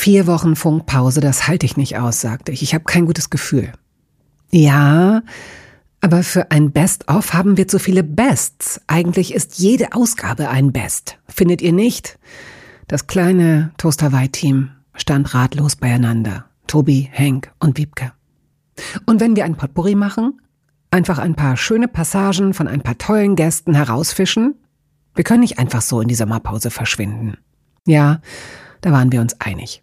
Vier Wochen Funkpause, das halte ich nicht aus, sagte ich. Ich habe kein gutes Gefühl. Ja, aber für ein Best-of haben wir zu viele Bests. Eigentlich ist jede Ausgabe ein Best. Findet ihr nicht? Das kleine Toast Hawaii-Team stand ratlos beieinander. Tobi, Henk und Wiebke. Und wenn wir ein Potpourri machen? Einfach ein paar schöne Passagen von ein paar tollen Gästen herausfischen? Wir können nicht einfach so in die Sommerpause verschwinden. Ja, da waren wir uns einig.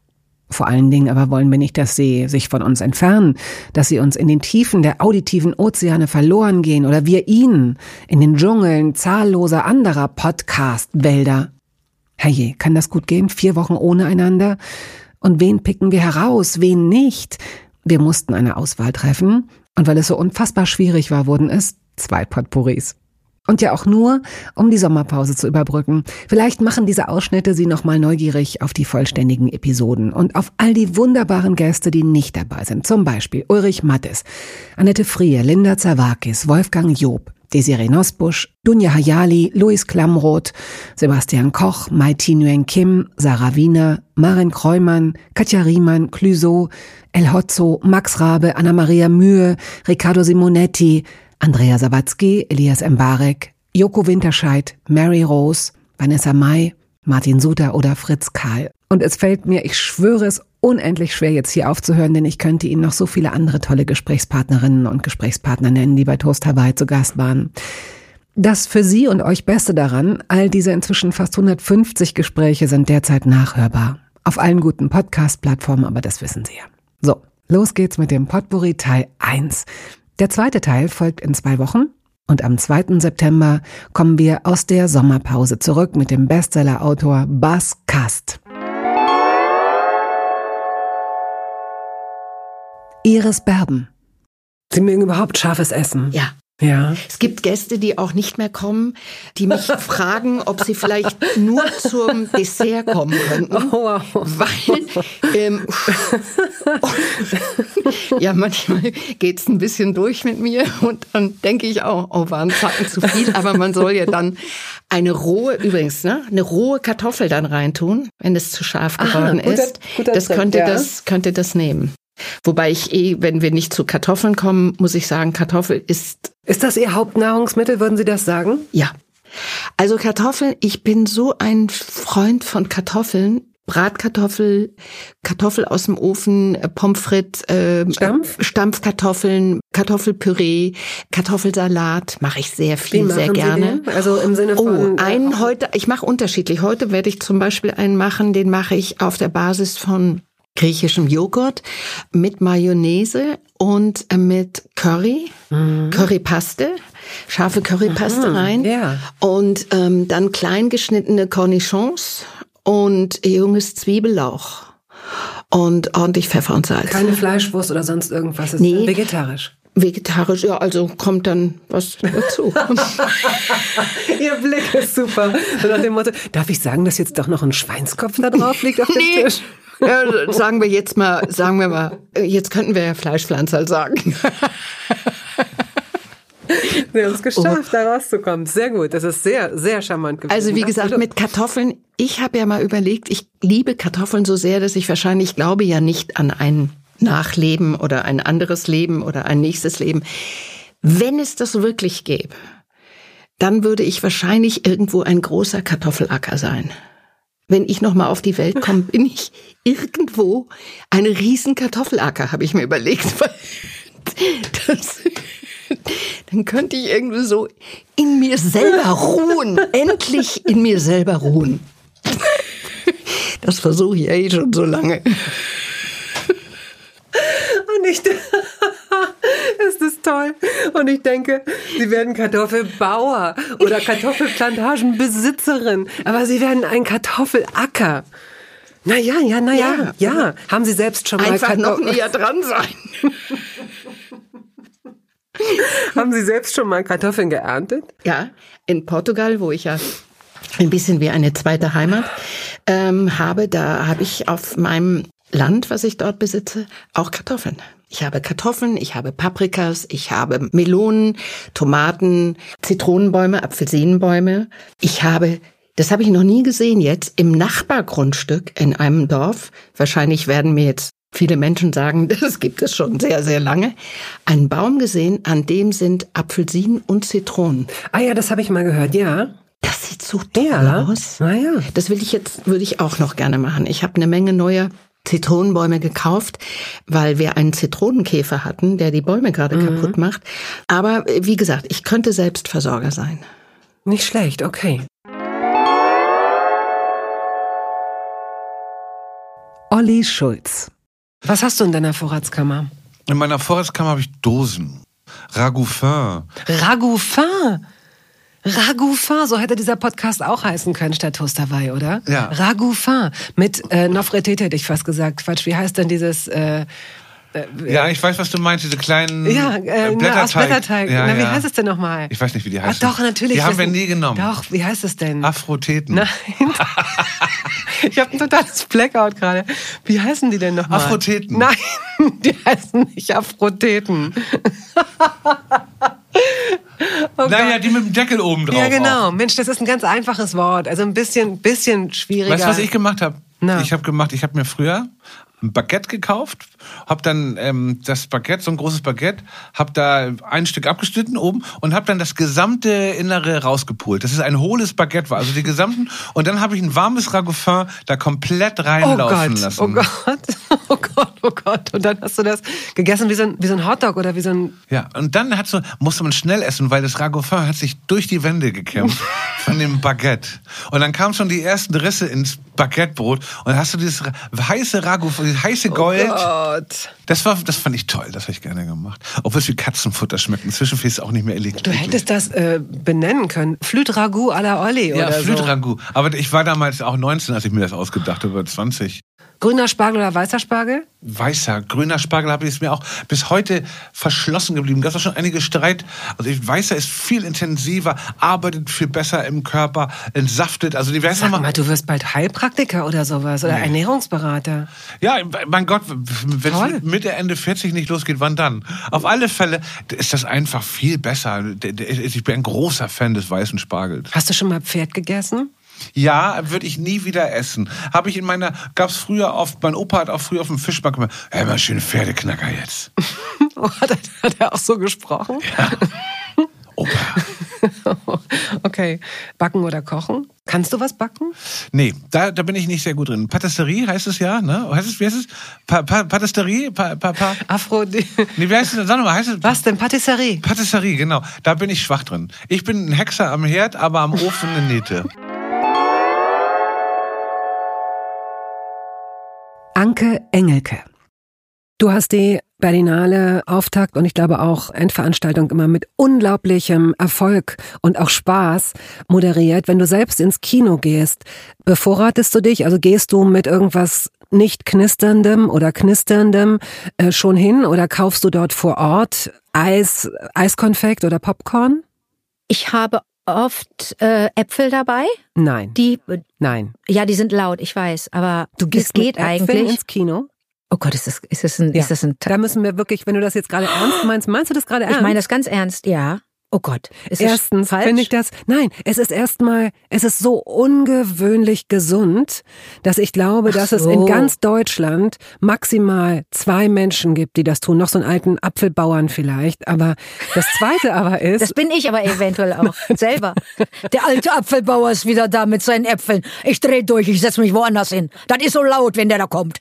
Vor allen Dingen aber wollen wir nicht, dass sie sich von uns entfernen, dass sie uns in den Tiefen der auditiven Ozeane verloren gehen oder wir ihnen in den Dschungeln zahlloser anderer Podcast-Wälder. Herrje, kann das gut gehen? Vier Wochen ohne einander? Und wen picken wir heraus, wen nicht? Wir mussten eine Auswahl treffen, und weil es so unfassbar schwierig war, wurden es zwei Potpourris. Und ja auch nur, um die Sommerpause zu überbrücken. Vielleicht machen diese Ausschnitte Sie nochmal neugierig auf die vollständigen Episoden und auf all die wunderbaren Gäste, die nicht dabei sind. Zum Beispiel Ulrich Mattes, Annette Frier, Linda Zawakis, Wolfgang Job, Desiree Nosbusch, Dunja Hayali, Luis Klamroth, Sebastian Koch, Mai Nguyen Kim, Sarah Wiener, Marin Kreumann, Katja Riemann, Clüso, El Hotzo, Max Rabe, Anna-Maria Mühe, Riccardo Simonetti, Andrea Sawatzki, Elias Mbarek, Joko Winterscheid, Mary Rose, Vanessa May, Martin Suter oder Fritz Karl. Und es fällt mir, ich schwöre es, unendlich schwer jetzt hier aufzuhören, denn ich könnte Ihnen noch so viele andere tolle Gesprächspartnerinnen und Gesprächspartner nennen, die bei Toast Hawaii zu Gast waren. Das für Sie und euch Beste daran, all diese inzwischen fast 150 Gespräche sind derzeit nachhörbar. Auf allen guten Podcast-Plattformen, aber das wissen Sie ja. So, los geht's mit dem Potpourri Teil 1. Der zweite Teil folgt in zwei Wochen und am 2. September kommen wir aus der Sommerpause zurück mit dem Bestseller-Autor Bas Kast. Iris Berben. Sie mögen überhaupt scharfes Essen? Ja. Ja. Es gibt Gäste, die auch nicht mehr kommen, die mich fragen, ob sie vielleicht nur zum Dessert kommen könnten. Oh, wow. Weil, ähm, ja, manchmal geht's ein bisschen durch mit mir und dann denke ich auch, oh, war ein Zacken zu viel. Aber man soll ja dann eine rohe, übrigens, ne, eine rohe Kartoffel dann reintun, wenn es zu scharf geworden Aha, guter, ist. Guter das könnte ja. das, könnte das nehmen. Wobei ich eh, wenn wir nicht zu Kartoffeln kommen, muss ich sagen, Kartoffel ist. Ist das Ihr Hauptnahrungsmittel, würden Sie das sagen? Ja. Also Kartoffeln, ich bin so ein Freund von Kartoffeln. Bratkartoffel, Kartoffel aus dem Ofen, äh, Pommes frites, äh, Stampf? Stampfkartoffeln, Kartoffelpüree, Kartoffelsalat mache ich sehr viel, sehr gerne. Also im Sinne oh, von oh, einen heute, ich mache unterschiedlich. Heute werde ich zum Beispiel einen machen, den mache ich auf der Basis von griechischem Joghurt mit Mayonnaise und mit Curry, mhm. Currypaste, scharfe Currypaste Aha, rein ja. und ähm, dann klein geschnittene Cornichons und junges Zwiebellauch und ordentlich Pfeffer und Salz. Keine Fleischwurst oder sonst irgendwas, ist nee. vegetarisch. Vegetarisch, ja, also kommt dann was dazu. Ihr Blick ist super. So nach dem Motto, darf ich sagen, dass jetzt doch noch ein Schweinskopf da drauf liegt auf dem nee. Tisch? Ja, sagen wir jetzt mal, sagen wir mal, jetzt könnten wir ja Fleischpflanzer sagen. Wir haben es geschafft, oh. da rauszukommen. Sehr gut. Das ist sehr, sehr charmant gewesen. Also wie gesagt, mit Kartoffeln, ich habe ja mal überlegt, ich liebe Kartoffeln so sehr, dass ich wahrscheinlich glaube ja nicht an ein Nachleben oder ein anderes Leben oder ein nächstes Leben. Wenn es das wirklich gäbe, dann würde ich wahrscheinlich irgendwo ein großer Kartoffelacker sein wenn ich nochmal auf die Welt komme, bin ich irgendwo eine riesen Kartoffelacker, habe ich mir überlegt. Das, dann könnte ich irgendwie so in mir selber ruhen, endlich in mir selber ruhen. Das versuche ich ja eh schon so lange. Und ich, ist das toll. Und ich denke, sie werden Kartoffelbauer oder Kartoffelplantagenbesitzerin. Aber sie werden ein Kartoffelacker. Na ja, ja, na ja, ja. Haben Sie selbst schon mal Einfach noch näher dran sein. Haben Sie selbst schon mal Kartoffeln geerntet? Ja, in Portugal, wo ich ja ein bisschen wie eine zweite Heimat ähm, habe, da habe ich auf meinem Land, was ich dort besitze, auch Kartoffeln. Ich habe Kartoffeln, ich habe Paprikas, ich habe Melonen, Tomaten, Zitronenbäume, Apfelsinenbäume. Ich habe, das habe ich noch nie gesehen jetzt, im Nachbargrundstück in einem Dorf. Wahrscheinlich werden mir jetzt viele Menschen sagen, das gibt es schon sehr, sehr lange, einen Baum gesehen, an dem sind Apfelsinen und Zitronen. Ah ja, das habe ich mal gehört, ja. Das sieht so toll ja. aus. Ah ja. Das will ich jetzt, würde ich auch noch gerne machen. Ich habe eine Menge neuer Zitronenbäume gekauft, weil wir einen Zitronenkäfer hatten, der die Bäume gerade mhm. kaputt macht. Aber wie gesagt, ich könnte selbst Versorger sein. Nicht schlecht, okay. Olli Schulz. Was hast du in deiner Vorratskammer? In meiner Vorratskammer habe ich Dosen. Ragoufin. Ragoufin? Ragoufin, so hätte dieser Podcast auch heißen können statt Toasterwei, oder? Ja. Ragoufin mit äh, Nofretete hätte ich fast gesagt. Quatsch, wie heißt denn dieses... Äh, äh, ja, ich weiß, was du meinst, diese kleinen ja, äh, Blätterteig. Na, aus Blätterteig. Ja, na, wie ja. heißt es denn nochmal? Ich weiß nicht, wie die heißt. Ach doch, natürlich. Die haben wir nie genommen. Doch, wie heißt es denn? Afroteten. Nein. ich habe ein totales Blackout gerade. Wie heißen die denn nochmal? Afroteten. Nein, die heißen nicht Afroteten. Oh naja, die mit dem Deckel oben drauf. Ja, genau. Auch. Mensch, das ist ein ganz einfaches Wort. Also ein bisschen, bisschen schwieriger. Weißt du, was ich gemacht habe? Ich habe gemacht, ich habe mir früher ein Baguette gekauft, habe dann ähm, das Baguette, so ein großes Baguette, habe da ein Stück abgeschnitten oben und habe dann das gesamte Innere rausgepult. Das ist ein hohles Baguette war, also die gesamten. Und dann habe ich ein warmes Ragoufin da komplett reinlaufen oh lassen. Oh Gott, oh Gott, oh Gott. Und dann hast du das gegessen wie so ein, wie so ein Hotdog oder wie so ein... Ja, und dann hat so, musste man schnell essen, weil das Ragoufin hat sich durch die Wände gekämpft von dem Baguette. Und dann kamen schon die ersten Risse ins Baguettebrot und dann hast du dieses heiße Ragoufin, dieses heiße Gold. Oh Gott. Das war, das fand ich toll, das habe ich gerne gemacht. Obwohl es wie Katzenfutter schmeckt. Inzwischen ich es auch nicht mehr eklig. Du hättest das äh, benennen können. Flüt Ragout à la Olli ja, oder so. Aber ich war damals auch 19, als ich mir das ausgedacht habe, 20. Grüner Spargel oder weißer Spargel? Weißer, grüner Spargel habe ich es mir auch bis heute verschlossen geblieben. Gab es schon einige Streit. Also weißer ist viel intensiver, arbeitet viel besser im Körper, entsaftet. Also die Sag mal, mal, du wirst bald Heilpraktiker oder sowas oder nee. Ernährungsberater. Ja, mein Gott, wenn es Mitte Ende 40 nicht losgeht, wann dann? Auf alle Fälle ist das einfach viel besser. Ich bin ein großer Fan des weißen Spargels. Hast du schon mal Pferd gegessen? Ja, würde ich nie wieder essen. Habe ich in meiner, gab es früher oft, mein Opa hat auch früher auf dem Fischmarkt gemacht, hey, mal schöne Pferdeknacker jetzt. oh, hat, er, hat er auch so gesprochen? Ja. Opa. okay. Backen oder kochen? Kannst du was backen? Nee, da, da bin ich nicht sehr gut drin. Patisserie heißt es ja, ne? Heißt es, wie heißt es? Pa, pa, Patisserie? Pa, pa, pa. Afro. Nee, wie heißt es? Sag mal, heißt es? Was denn? Patisserie? Patisserie, genau. Da bin ich schwach drin. Ich bin ein Hexer am Herd, aber am Ofen eine Nähte. Anke Engelke. Du hast die Berlinale Auftakt und ich glaube auch Endveranstaltung immer mit unglaublichem Erfolg und auch Spaß moderiert. Wenn du selbst ins Kino gehst, bevorratest du dich? Also gehst du mit irgendwas nicht knisterndem oder knisterndem äh, schon hin oder kaufst du dort vor Ort Eis, Eiskonfekt oder Popcorn? Ich habe oft äh, Äpfel dabei? Nein. Die Nein. Ja, die sind laut, ich weiß, aber du gehst geht mit eigentlich ins Kino? Oh Gott, ist das, ist das ein, ja. ist das ein Da müssen wir wirklich, wenn du das jetzt gerade ernst meinst, meinst du das gerade ernst? Ich meine das ganz ernst, ja. Oh Gott, ist Erstens finde ich das, nein, es ist erstmal, es ist so ungewöhnlich gesund, dass ich glaube, Ach dass so. es in ganz Deutschland maximal zwei Menschen gibt, die das tun. Noch so einen alten Apfelbauern vielleicht. Aber das zweite aber ist. Das bin ich aber eventuell auch selber. Der alte Apfelbauer ist wieder da mit seinen Äpfeln. Ich dreh durch, ich setz mich woanders hin. Das ist so laut, wenn der da kommt.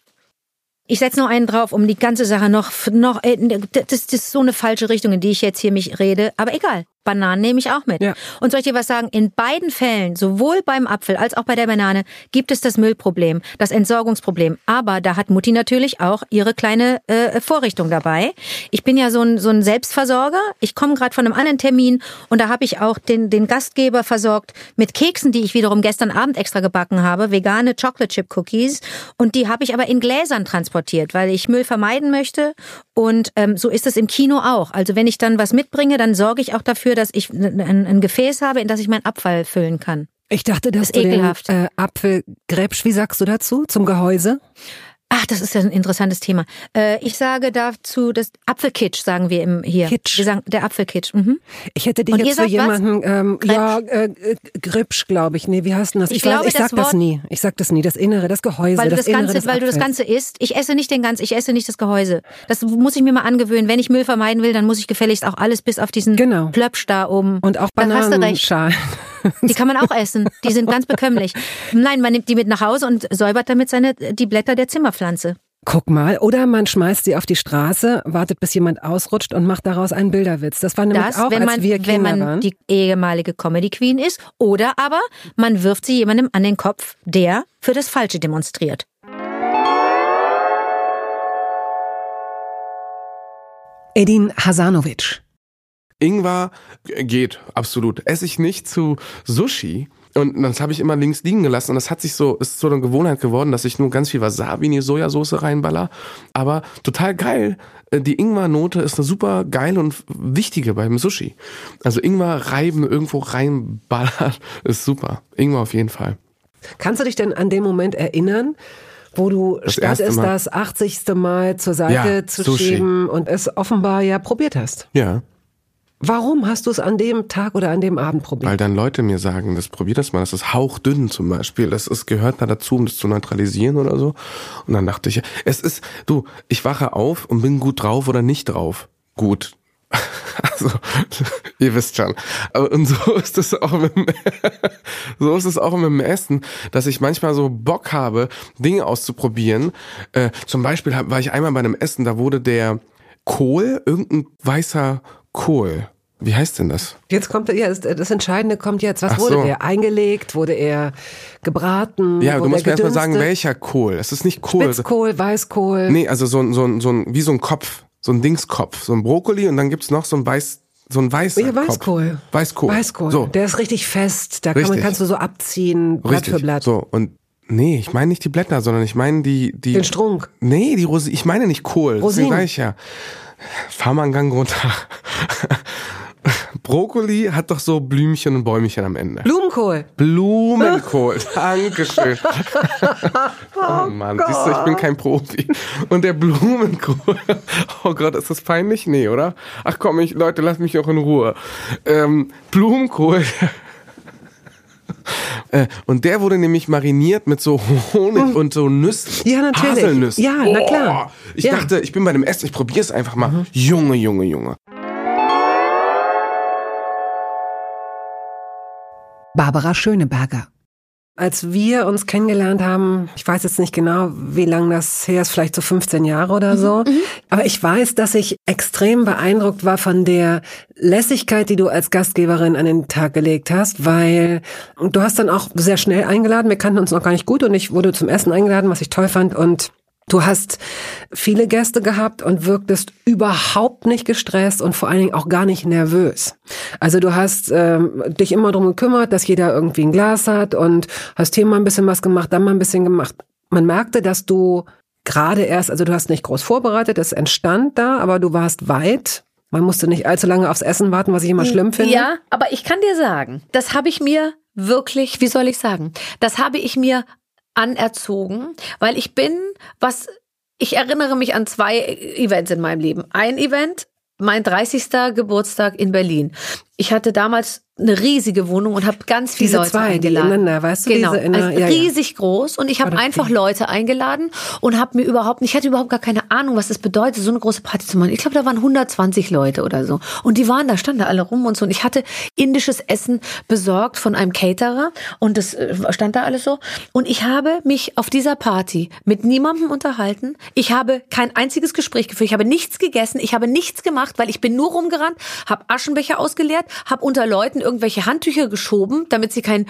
Ich setze noch einen drauf, um die ganze Sache noch, noch, äh, das, das ist so eine falsche Richtung, in die ich jetzt hier mich rede, aber egal. Bananen nehme ich auch mit. Ja. Und soll ich dir was sagen? In beiden Fällen, sowohl beim Apfel als auch bei der Banane, gibt es das Müllproblem, das Entsorgungsproblem. Aber da hat Mutti natürlich auch ihre kleine äh, Vorrichtung dabei. Ich bin ja so ein, so ein Selbstversorger. Ich komme gerade von einem anderen Termin und da habe ich auch den, den Gastgeber versorgt mit Keksen, die ich wiederum gestern Abend extra gebacken habe, vegane Chocolate Chip Cookies. Und die habe ich aber in Gläsern transportiert, weil ich Müll vermeiden möchte. Und ähm, so ist es im Kino auch. Also wenn ich dann was mitbringe, dann sorge ich auch dafür, dass ich ein, ein Gefäß habe, in das ich meinen Abfall füllen kann. Ich dachte, das ist ekelhaft. Den, äh, Apfelgräbsch, wie sagst du dazu, zum Gehäuse? Ach, das ist ja ein interessantes Thema. Äh, ich sage dazu das Apfelkitsch, sagen wir im hier. Kitsch. Wir sagen der Apfelkitsch. Mhm. Ich hätte dich Und jetzt für jemanden, ähm, ja, äh, Gripsch, glaube ich. Nee, wie heißt denn das? Ich, ich, glaube, weiß, ich sag das, das nie. Ich sag das nie. Das Innere, das Gehäuse. Weil du das, das Ganze, weil du das Ganze isst. Ich esse nicht den ganzen, ich esse nicht das Gehäuse. Das muss ich mir mal angewöhnen. Wenn ich Müll vermeiden will, dann muss ich gefälligst auch alles bis auf diesen genau. Plöpsch da oben. Und auch Bananenschalen. Die kann man auch essen. Die sind ganz bekömmlich. Nein, man nimmt die mit nach Hause und säubert damit seine die Blätter der Zimmerpflanze. Guck mal, oder man schmeißt sie auf die Straße, wartet bis jemand ausrutscht und macht daraus einen Bilderwitz. Das war nämlich das, auch, wenn man, als wir Kinder wenn man waren. die ehemalige Comedy Queen ist, oder aber man wirft sie jemandem an den Kopf, der für das Falsche demonstriert. Edin Hasanovic. Ingwer geht, absolut. Esse ich nicht zu Sushi, und das habe ich immer links liegen gelassen und das hat sich so, ist so eine Gewohnheit geworden, dass ich nur ganz viel Wasabi in die Sojasauce reinballer. Aber total geil. Äh, die Ingwer-Note ist eine super geile und wichtige beim Sushi. Also Ingwer reiben, irgendwo reinballern, ist super. Ingwer auf jeden Fall. Kannst du dich denn an den Moment erinnern, wo du das statt es das 80. Mal zur Seite ja, zu Sushi. schieben und es offenbar ja probiert hast? Ja. Warum hast du es an dem Tag oder an dem Abend probiert? Weil dann Leute mir sagen, das probier das mal, das ist hauchdünn zum Beispiel, das ist, gehört da dazu, um das zu neutralisieren oder so. Und dann dachte ich, es ist, du, ich wache auf und bin gut drauf oder nicht drauf. Gut. Also, ihr wisst schon. Und so ist es auch mit dem, so ist es auch mit dem Essen, dass ich manchmal so Bock habe, Dinge auszuprobieren. Äh, zum Beispiel war ich einmal bei einem Essen, da wurde der Kohl, irgendein weißer Kohl, wie heißt denn das? Jetzt kommt ja das Entscheidende kommt jetzt. Was Ach wurde so. er eingelegt? Wurde er gebraten? Ja, du musst mir erstmal sagen, welcher Kohl. Es ist nicht Kohl. Spitzkohl, Weißkohl. Nee, also so ein, so ein, so ein, wie so ein Kopf, so ein Dingskopf, so ein Brokkoli und dann gibt's noch so ein Weiß, so ein weißer ja, Weißkohl. Kopf. Weißkohl. Weißkohl. So. Der ist richtig fest. Da kann man, kannst du so abziehen, Blatt richtig. für Blatt. So, und Nee, ich meine nicht die Blätter, sondern ich meine die, die. Den Strunk. Nee, die Rosinen. Ich meine nicht Kohl. Rosinen. Das ist ja. Fahr mal einen Gang runter. Brokkoli hat doch so Blümchen und Bäumchen am Ende. Blumenkohl. Blumenkohl. Dankeschön. oh Mann, oh siehst du, ich bin kein Profi. Und der Blumenkohl. Oh Gott, ist das peinlich? Nee, oder? Ach komm, ich, Leute, lasst mich auch in Ruhe. Ähm, Blumenkohl. Äh, und der wurde nämlich mariniert mit so Honig und so Nüssen. Ja, natürlich. Haselnüssen. Ja, na klar. Oh, ich ja. dachte, ich bin bei dem Essen, ich probiere es einfach mal. Mhm. Junge, Junge, Junge. Barbara Schöneberger. Als wir uns kennengelernt haben, ich weiß jetzt nicht genau, wie lange das her ist, vielleicht so 15 Jahre oder so, mhm. aber ich weiß, dass ich extrem beeindruckt war von der Lässigkeit, die du als Gastgeberin an den Tag gelegt hast, weil du hast dann auch sehr schnell eingeladen, wir kannten uns noch gar nicht gut und ich wurde zum Essen eingeladen, was ich toll fand und Du hast viele Gäste gehabt und wirktest überhaupt nicht gestresst und vor allen Dingen auch gar nicht nervös. Also du hast ähm, dich immer drum gekümmert, dass jeder irgendwie ein Glas hat und hast hier mal ein bisschen was gemacht, dann mal ein bisschen gemacht. Man merkte, dass du gerade erst, also du hast nicht groß vorbereitet, es entstand da, aber du warst weit. Man musste nicht allzu lange aufs Essen warten, was ich immer schlimm finde. Ja, aber ich kann dir sagen, das habe ich mir wirklich, wie soll ich sagen, das habe ich mir anerzogen, weil ich bin, was ich erinnere mich an zwei Events in meinem Leben. Ein Event, mein 30. Geburtstag in Berlin. Ich hatte damals eine riesige Wohnung und habe ganz viele diese Leute zwei, eingeladen. Die ineinander, weißt du, genau, diese inner, also ja, riesig ja. groß und ich habe einfach Leute eingeladen und habe mir überhaupt, ich hatte überhaupt gar keine Ahnung, was das bedeutet, so eine große Party zu machen. Ich glaube, da waren 120 Leute oder so und die waren da, standen da alle rum und so und ich hatte indisches Essen besorgt von einem Caterer und das äh, stand da alles so und ich habe mich auf dieser Party mit niemandem unterhalten. Ich habe kein einziges Gespräch geführt, ich habe nichts gegessen, ich habe nichts gemacht, weil ich bin nur rumgerannt, habe Aschenbecher ausgeleert, Hochzeit, habe unter Leuten irgendwelche Handtücher geschoben, damit sie kein,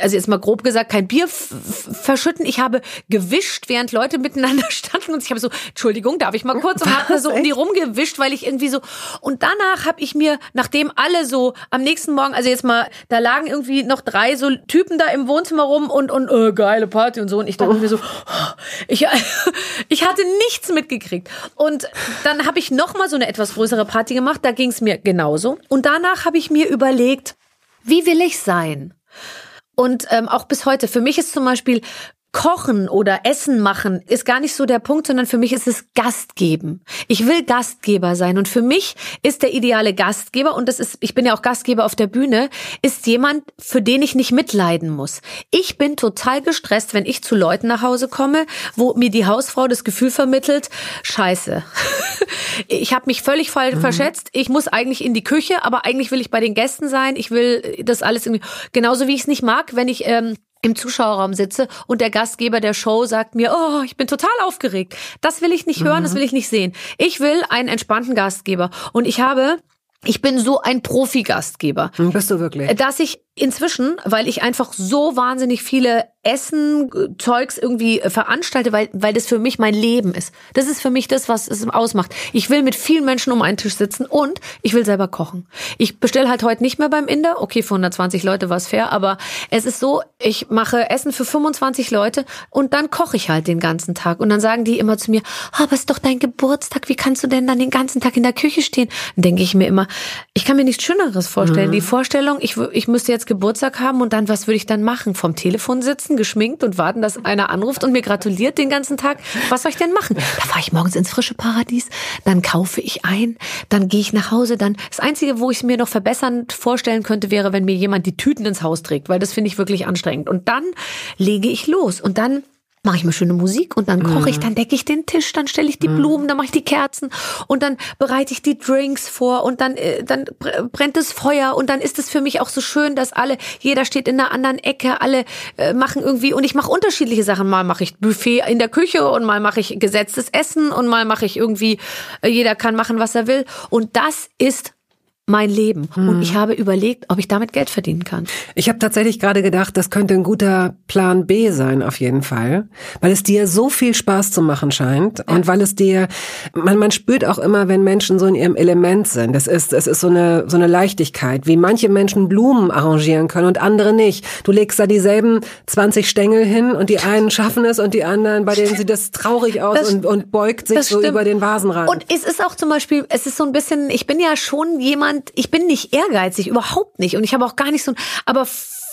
also jetzt mal grob gesagt, kein Bier verschütten. Ich habe gewischt, während Leute miteinander standen und ich habe so, Entschuldigung, darf ich mal kurz? Und habe so um die rumgewischt, weil ich irgendwie so und danach habe ich mir, nachdem alle so am nächsten Morgen, also jetzt mal, da lagen irgendwie noch drei so Typen da im Wohnzimmer rum und und äh, geile Party und so. Und ich dachte oh. mir so, ich ich hatte nichts mitgekriegt. Und dann habe ich noch mal so eine etwas größere Party gemacht, da ging es mir genauso. Und danach habe ich mir überlegt, wie will ich sein? Und ähm, auch bis heute, für mich ist zum Beispiel Kochen oder Essen machen ist gar nicht so der Punkt, sondern für mich ist es Gastgeben. Ich will Gastgeber sein und für mich ist der ideale Gastgeber und das ist, ich bin ja auch Gastgeber auf der Bühne, ist jemand, für den ich nicht mitleiden muss. Ich bin total gestresst, wenn ich zu Leuten nach Hause komme, wo mir die Hausfrau das Gefühl vermittelt, scheiße. Ich habe mich völlig falsch mhm. verschätzt. Ich muss eigentlich in die Küche, aber eigentlich will ich bei den Gästen sein. Ich will das alles irgendwie, genauso wie ich es nicht mag, wenn ich ähm, im Zuschauerraum sitze und der Gastgeber der Show sagt mir, oh, ich bin total aufgeregt. Das will ich nicht hören, mhm. das will ich nicht sehen. Ich will einen entspannten Gastgeber. Und ich habe ich bin so ein Profi-Gastgeber. Bist du wirklich? Dass ich inzwischen, weil ich einfach so wahnsinnig viele Essen, Zeugs irgendwie äh, veranstalte, weil, weil das für mich mein Leben ist. Das ist für mich das, was es ausmacht. Ich will mit vielen Menschen um einen Tisch sitzen und ich will selber kochen. Ich bestelle halt heute nicht mehr beim Inder. Okay, für 120 Leute war es fair, aber es ist so, ich mache Essen für 25 Leute und dann koche ich halt den ganzen Tag. Und dann sagen die immer zu mir, oh, aber ist doch dein Geburtstag, wie kannst du denn dann den ganzen Tag in der Küche stehen? Denke ich mir immer, ich kann mir nichts Schöneres vorstellen. Mhm. Die Vorstellung, ich, ich müsste jetzt Geburtstag haben und dann, was würde ich dann machen? Vom Telefon sitzen? geschminkt und warten, dass einer anruft und mir gratuliert den ganzen Tag. Was soll ich denn machen? Da fahre ich morgens ins frische Paradies, dann kaufe ich ein, dann gehe ich nach Hause, dann das Einzige, wo ich es mir noch verbessernd vorstellen könnte, wäre, wenn mir jemand die Tüten ins Haus trägt, weil das finde ich wirklich anstrengend. Und dann lege ich los und dann mache ich mir schöne Musik und dann koche ich, mhm. dann decke ich den Tisch, dann stelle ich die mhm. Blumen, dann mache ich die Kerzen und dann bereite ich die Drinks vor und dann äh, dann brennt das Feuer und dann ist es für mich auch so schön, dass alle jeder steht in einer anderen Ecke, alle äh, machen irgendwie und ich mache unterschiedliche Sachen, mal mache ich Buffet in der Küche und mal mache ich gesetztes Essen und mal mache ich irgendwie äh, jeder kann machen, was er will und das ist mein Leben. Mhm. Und ich habe überlegt, ob ich damit Geld verdienen kann. Ich habe tatsächlich gerade gedacht, das könnte ein guter Plan B sein, auf jeden Fall. Weil es dir so viel Spaß zu machen scheint. Ja. Und weil es dir, man, man spürt auch immer, wenn Menschen so in ihrem Element sind. Das ist, es ist so eine, so eine Leichtigkeit, wie manche Menschen Blumen arrangieren können und andere nicht. Du legst da dieselben 20 Stängel hin und die einen schaffen es und die anderen, bei denen sieht das traurig aus das, und, und beugt sich so über den Vasenrand. Und es ist auch zum Beispiel, es ist so ein bisschen, ich bin ja schon jemand, jemand, ich bin nicht ehrgeizig, überhaupt nicht. Und ich habe auch gar nicht so, aber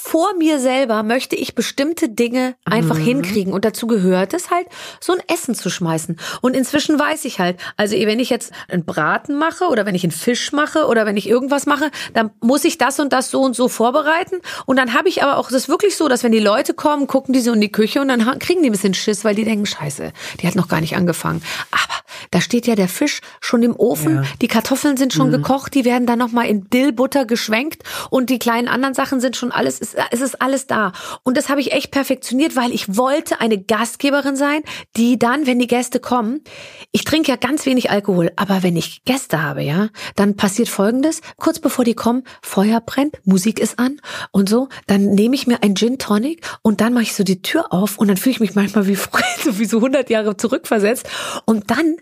vor mir selber möchte ich bestimmte Dinge einfach mhm. hinkriegen. Und dazu gehört es halt, so ein Essen zu schmeißen. Und inzwischen weiß ich halt, also wenn ich jetzt einen Braten mache oder wenn ich einen Fisch mache oder wenn ich irgendwas mache, dann muss ich das und das so und so vorbereiten. Und dann habe ich aber auch das wirklich so, dass wenn die Leute kommen, gucken die so in die Küche und dann kriegen die ein bisschen Schiss, weil die denken, scheiße, die hat noch gar nicht angefangen. Aber da steht ja der Fisch schon im Ofen, ja. die Kartoffeln sind schon mhm. gekocht, die werden dann nochmal in Dillbutter geschwenkt und die kleinen anderen Sachen sind schon alles, es ist alles da. Und das habe ich echt perfektioniert, weil ich wollte eine Gastgeberin sein, die dann, wenn die Gäste kommen, ich trinke ja ganz wenig Alkohol, aber wenn ich Gäste habe, ja, dann passiert Folgendes, kurz bevor die kommen, Feuer brennt, Musik ist an und so, dann nehme ich mir ein Gin Tonic und dann mache ich so die Tür auf und dann fühle ich mich manchmal wie früher, so wie so 100 Jahre zurückversetzt und dann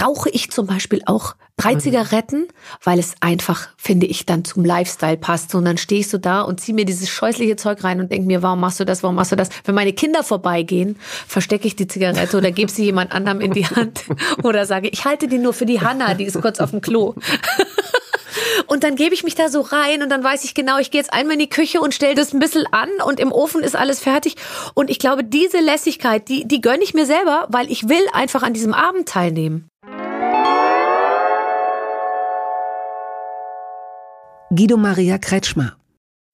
rauche ich zum Beispiel auch drei mhm. Zigaretten, weil es einfach, finde ich, dann zum Lifestyle passt. Und dann stehe ich so da und ziehe mir dieses scheußliche Zeug rein und denke mir, warum machst du das, warum machst du das? Wenn meine Kinder vorbeigehen, verstecke ich die Zigarette oder gebe sie jemand anderem in die Hand oder sage, ich halte die nur für die Hanna, die ist kurz auf dem Klo. Und dann gebe ich mich da so rein und dann weiß ich genau, ich gehe jetzt einmal in die Küche und stelle das ein bisschen an und im Ofen ist alles fertig. Und ich glaube, diese Lässigkeit, die, die gönne ich mir selber, weil ich will einfach an diesem Abend teilnehmen. Guido Maria Kretschmer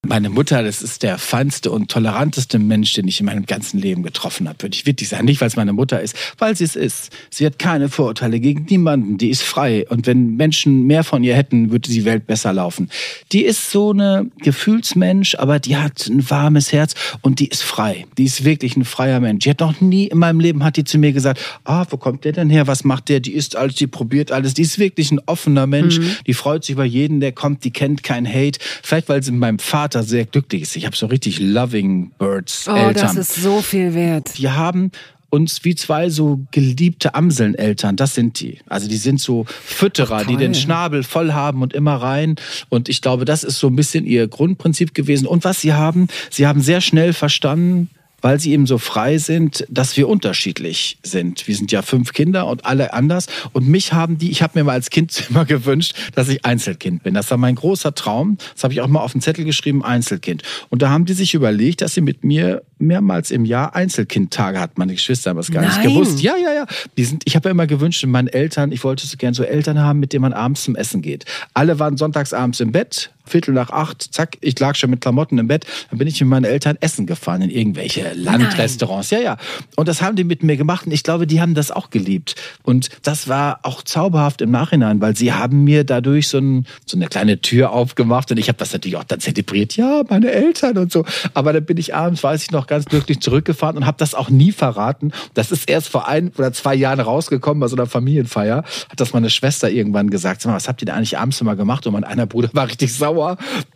Meine Mutter, das ist der feinste und toleranteste Mensch, den ich in meinem ganzen Leben getroffen habe, würde ich wirklich sagen. Nicht, weil es meine Mutter ist, weil sie es ist. Sie hat keine Vorurteile gegen niemanden. Die ist frei. Und wenn Menschen mehr von ihr hätten, würde die Welt besser laufen. Die ist so eine Gefühlsmensch, aber die hat ein warmes Herz und die ist frei. Die ist wirklich ein freier Mensch. Die hat noch nie in meinem Leben, hat die zu mir gesagt, ah, wo kommt der denn her? Was macht der? Die isst alles, die probiert alles. Die ist wirklich ein offener Mensch. Mhm. Die freut sich über jeden, der kommt. Die kennt kein Hate. Vielleicht, weil sie mit meinem Vater Vater sehr glücklich ist. Ich habe so richtig loving Birds oh, Eltern. das ist so viel wert. Die haben uns wie zwei so geliebte Amseln-Eltern, das sind die. Also die sind so Fütterer, Ach, die den Schnabel voll haben und immer rein. Und ich glaube, das ist so ein bisschen ihr Grundprinzip gewesen. Und was sie haben, sie haben sehr schnell verstanden, weil sie eben so frei sind, dass wir unterschiedlich sind. Wir sind ja fünf Kinder und alle anders. Und mich haben die, ich habe mir mal als Kind immer gewünscht, dass ich Einzelkind bin. Das war mein großer Traum. Das habe ich auch mal auf den Zettel geschrieben, Einzelkind. Und da haben die sich überlegt, dass sie mit mir mehrmals im Jahr Einzelkindtage hat. Meine Geschwister haben das gar Nein. nicht gewusst. Ja, ja, ja. Die sind, ich habe ja immer gewünscht, meinen Eltern, ich wollte so gern so Eltern haben, mit denen man abends zum Essen geht. Alle waren sonntags abends im Bett, Viertel nach acht, zack, ich lag schon mit Klamotten im Bett. Dann bin ich mit meinen Eltern essen gefahren in irgendwelche Landrestaurants. Nein. Ja, ja. Und das haben die mit mir gemacht und ich glaube, die haben das auch geliebt. Und das war auch zauberhaft im Nachhinein, weil sie haben mir dadurch so, ein, so eine kleine Tür aufgemacht und ich habe das natürlich auch dann zelebriert. Ja, meine Eltern und so. Aber dann bin ich abends, weiß ich noch, ganz glücklich zurückgefahren und habe das auch nie verraten. Das ist erst vor ein oder zwei Jahren rausgekommen bei so einer Familienfeier. Hat das meine Schwester irgendwann gesagt. Sag mal, was habt ihr da eigentlich abends immer gemacht? Und mein einer Bruder war richtig sauer,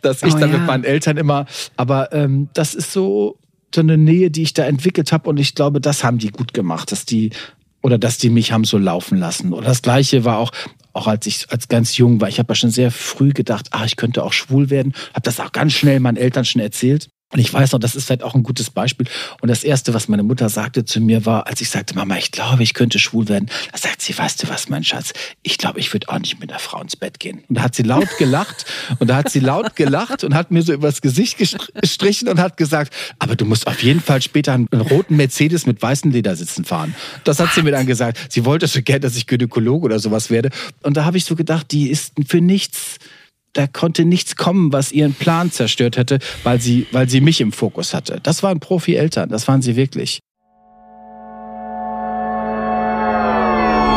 dass ich oh, dann ja. mit meinen Eltern immer. Aber ähm, das ist so so eine Nähe, die ich da entwickelt habe und ich glaube, das haben die gut gemacht, dass die oder dass die mich haben so laufen lassen. Oder das gleiche war auch auch als ich als ganz jung war. Ich habe ja schon sehr früh gedacht, ah, ich könnte auch schwul werden. Habe das auch ganz schnell meinen Eltern schon erzählt. Und ich weiß noch, das ist vielleicht auch ein gutes Beispiel. Und das Erste, was meine Mutter sagte zu mir, war, als ich sagte, Mama, ich glaube, ich könnte schwul werden, da sagt sie, weißt du was, mein Schatz, ich glaube, ich würde auch nicht mit einer Frau ins Bett gehen. Und da hat sie laut gelacht und da hat sie laut gelacht und hat mir so übers Gesicht gestrichen und hat gesagt, aber du musst auf jeden Fall später einen roten Mercedes mit weißen Ledersitzen fahren. Das hat sie mir dann gesagt. Sie wollte so gerne, dass ich Gynäkologe oder sowas werde. Und da habe ich so gedacht, die ist für nichts da konnte nichts kommen, was ihren Plan zerstört hätte, weil sie, weil sie mich im Fokus hatte. Das waren Profi-Eltern, das waren sie wirklich.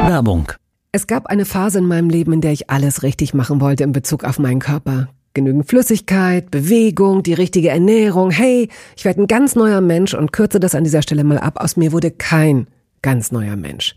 Werbung. Es gab eine Phase in meinem Leben, in der ich alles richtig machen wollte in Bezug auf meinen Körper. Genügend Flüssigkeit, Bewegung, die richtige Ernährung. Hey, ich werde ein ganz neuer Mensch und kürze das an dieser Stelle mal ab. Aus mir wurde kein ganz neuer Mensch.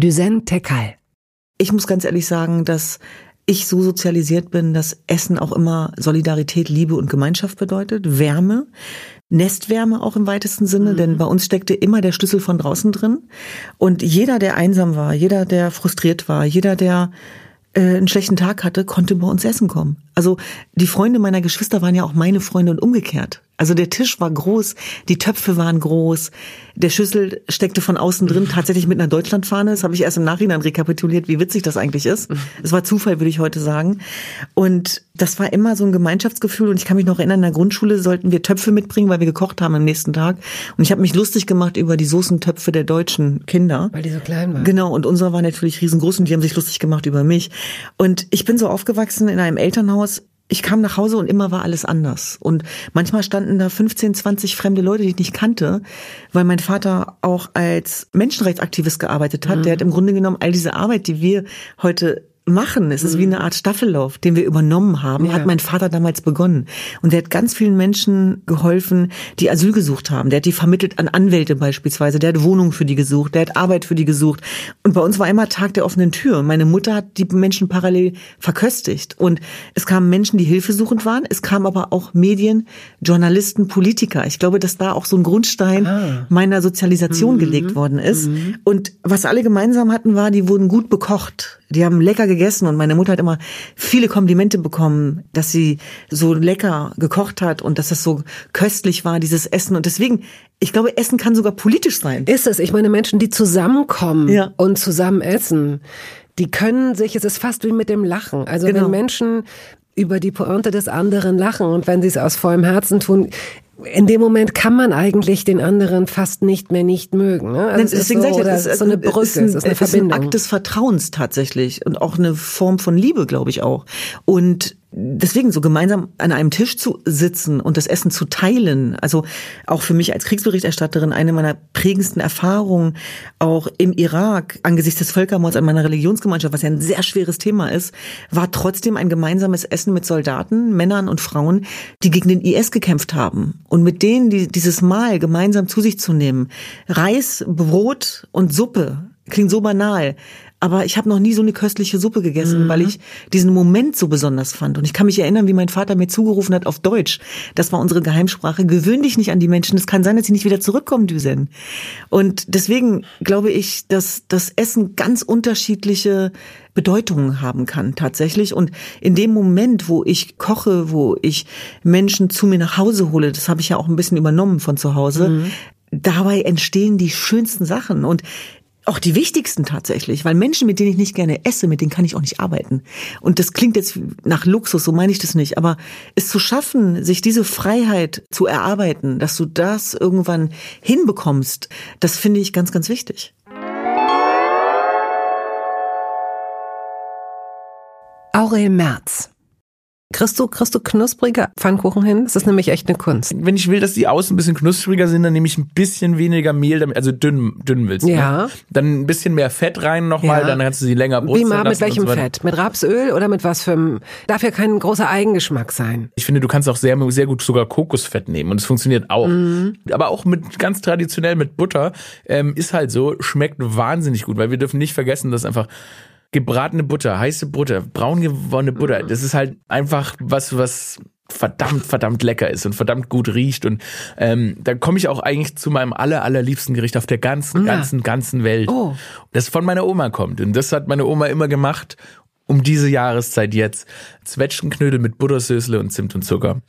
Düsen Tekal. Ich muss ganz ehrlich sagen, dass ich so sozialisiert bin, dass Essen auch immer Solidarität, Liebe und Gemeinschaft bedeutet, Wärme. Nestwärme auch im weitesten Sinne, mhm. denn bei uns steckte immer der Schlüssel von draußen drin. Und jeder, der einsam war, jeder, der frustriert war, jeder, der äh, einen schlechten Tag hatte, konnte bei uns essen kommen. Also die Freunde meiner Geschwister waren ja auch meine Freunde und umgekehrt. Also der Tisch war groß, die Töpfe waren groß, der Schüssel steckte von außen drin, tatsächlich mit einer Deutschlandfahne. Das habe ich erst im Nachhinein rekapituliert, wie witzig das eigentlich ist. Es war Zufall, würde ich heute sagen. Und das war immer so ein Gemeinschaftsgefühl. Und ich kann mich noch erinnern, in der Grundschule sollten wir Töpfe mitbringen, weil wir gekocht haben am nächsten Tag. Und ich habe mich lustig gemacht über die Soßentöpfe der deutschen Kinder. Weil die so klein waren. Genau, und unsere waren natürlich riesengroß und die haben sich lustig gemacht über mich. Und ich bin so aufgewachsen in einem Elternhaus, ich kam nach Hause und immer war alles anders. Und manchmal standen da 15, 20 fremde Leute, die ich nicht kannte, weil mein Vater auch als Menschenrechtsaktivist gearbeitet hat. Mhm. Der hat im Grunde genommen all diese Arbeit, die wir heute machen. Es ist mhm. wie eine Art Staffellauf, den wir übernommen haben, ja. hat mein Vater damals begonnen. Und der hat ganz vielen Menschen geholfen, die Asyl gesucht haben. Der hat die vermittelt an Anwälte beispielsweise. Der hat Wohnungen für die gesucht. Der hat Arbeit für die gesucht. Und bei uns war immer Tag der offenen Tür. Meine Mutter hat die Menschen parallel verköstigt. Und es kamen Menschen, die hilfesuchend waren. Es kamen aber auch Medien, Journalisten, Politiker. Ich glaube, dass da auch so ein Grundstein ah. meiner Sozialisation mhm. gelegt worden ist. Mhm. Und was alle gemeinsam hatten, war, die wurden gut bekocht. Die haben lecker gegessen und meine Mutter hat immer viele Komplimente bekommen, dass sie so lecker gekocht hat und dass das so köstlich war, dieses Essen. Und deswegen, ich glaube, Essen kann sogar politisch sein. Ist es. Ich meine, Menschen, die zusammenkommen ja. und zusammen essen, die können sich, es ist fast wie mit dem Lachen. Also genau. wenn Menschen über die Pointe des anderen lachen und wenn sie es aus vollem Herzen tun, in dem Moment kann man eigentlich den anderen fast nicht mehr nicht mögen. Ne? Also Deswegen so, sage ich, ist so eine Brücke, ist, ein, ist eine Verbindung. Ist ein Akt des Vertrauens tatsächlich und auch eine Form von Liebe, glaube ich auch. Und deswegen so gemeinsam an einem Tisch zu sitzen und das Essen zu teilen, also auch für mich als Kriegsberichterstatterin eine meiner prägendsten Erfahrungen, auch im Irak angesichts des Völkermords an meiner Religionsgemeinschaft, was ja ein sehr schweres Thema ist, war trotzdem ein gemeinsames Essen mit Soldaten, Männern und Frauen, die gegen den IS gekämpft haben und mit denen die, dieses Mahl gemeinsam zu sich zu nehmen. Reis, Brot und Suppe klingt so banal, aber ich habe noch nie so eine köstliche Suppe gegessen, mhm. weil ich diesen Moment so besonders fand. Und ich kann mich erinnern, wie mein Vater mir zugerufen hat auf Deutsch. Das war unsere Geheimsprache. Gewöhn dich nicht an die Menschen. Es kann sein, dass sie nicht wieder zurückkommen, Düsen. Und deswegen glaube ich, dass das Essen ganz unterschiedliche Bedeutungen haben kann tatsächlich. Und in dem Moment, wo ich koche, wo ich Menschen zu mir nach Hause hole, das habe ich ja auch ein bisschen übernommen von zu Hause, mhm dabei entstehen die schönsten Sachen. Und auch die wichtigsten tatsächlich, weil Menschen, mit denen ich nicht gerne esse, mit denen kann ich auch nicht arbeiten. Und das klingt jetzt nach Luxus, so meine ich das nicht, aber es zu schaffen, sich diese Freiheit zu erarbeiten, dass du das irgendwann hinbekommst, das finde ich ganz, ganz wichtig. Aurel Merz Kriegst du, kriegst du knusprige Pfannkuchen hin? Das ist nämlich echt eine Kunst. Wenn ich will, dass die außen ein bisschen knuspriger sind, dann nehme ich ein bisschen weniger Mehl, damit, also dünn, dünn willst du. Ne? Ja. Ne? Dann ein bisschen mehr Fett rein nochmal, ja. dann kannst du sie länger brutzen Wie mal, mit welchem so Fett? Mit Rapsöl oder mit was für einem, darf ja kein großer Eigengeschmack sein. Ich finde, du kannst auch sehr, sehr gut sogar Kokosfett nehmen und es funktioniert auch. Mhm. Aber auch mit, ganz traditionell mit Butter, ähm, ist halt so, schmeckt wahnsinnig gut, weil wir dürfen nicht vergessen, dass einfach gebratene Butter, heiße Butter, braun gewordene Butter, das ist halt einfach was, was verdammt, verdammt lecker ist und verdammt gut riecht. Und ähm, dann komme ich auch eigentlich zu meinem aller, allerliebsten Gericht auf der ganzen, ja. ganzen, ganzen Welt. Oh. Das von meiner Oma kommt. Und das hat meine Oma immer gemacht um diese Jahreszeit jetzt. Zwetschgenknödel mit Buttersösle und Zimt und Zucker.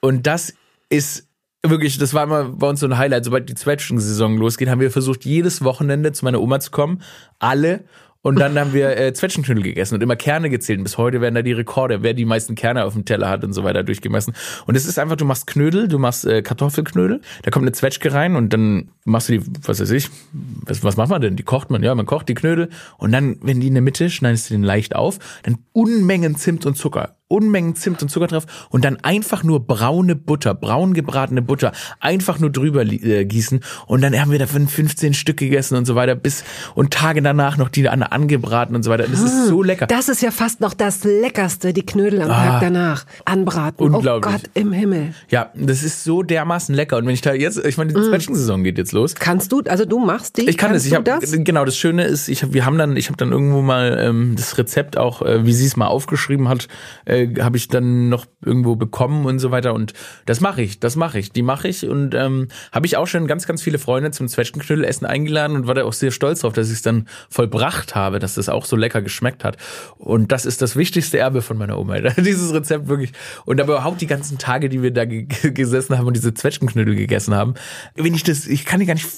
Und das ist wirklich, das war immer bei uns so ein Highlight. Sobald die Zwetschgensaison losgeht, haben wir versucht, jedes Wochenende zu meiner Oma zu kommen. Alle. Und dann haben wir äh, Zwetschgenknödel gegessen und immer Kerne gezählt. Bis heute werden da die Rekorde, wer die meisten Kerne auf dem Teller hat und so weiter durchgemessen. Und es ist einfach, du machst Knödel, du machst äh, Kartoffelknödel, da kommt eine Zwetschge rein und dann machst du die, was weiß ich, was, was macht man denn? Die kocht man, ja, man kocht die Knödel und dann, wenn die in der Mitte, schneidest du den leicht auf, dann Unmengen Zimt und Zucker Unmengen Zimt und Zucker drauf und dann einfach nur braune Butter, braun gebratene Butter, einfach nur drüber äh, gießen und dann haben wir davon 15 Stück gegessen und so weiter bis und Tage danach noch die an, angebraten und so weiter. Das ist so lecker. Das ist ja fast noch das Leckerste, die Knödel am ah, Tag danach. Anbraten. Oh Unglaublich. Oh Gott im Himmel. Ja, das ist so dermaßen lecker und wenn ich da jetzt, ich meine, die mm. Zwetschgensaison geht jetzt los. Kannst du, also du machst die? Ich kann das. Ich habe genau das Schöne ist, ich hab, wir haben dann, ich habe dann irgendwo mal ähm, das Rezept auch, äh, wie sie es mal aufgeschrieben hat, äh, habe ich dann noch irgendwo bekommen und so weiter. Und das mache ich, das mache ich, die mache ich. Und ähm, habe ich auch schon ganz, ganz viele Freunde zum Zwetschgenknödelessen eingeladen und war da auch sehr stolz drauf, dass ich es dann vollbracht habe, dass das auch so lecker geschmeckt hat. Und das ist das wichtigste Erbe von meiner Oma. Dieses Rezept wirklich. Und aber überhaupt die ganzen Tage, die wir da gesessen haben und diese Zwetschgenknödel gegessen haben. Wenn ich das, ich kann dir gar nicht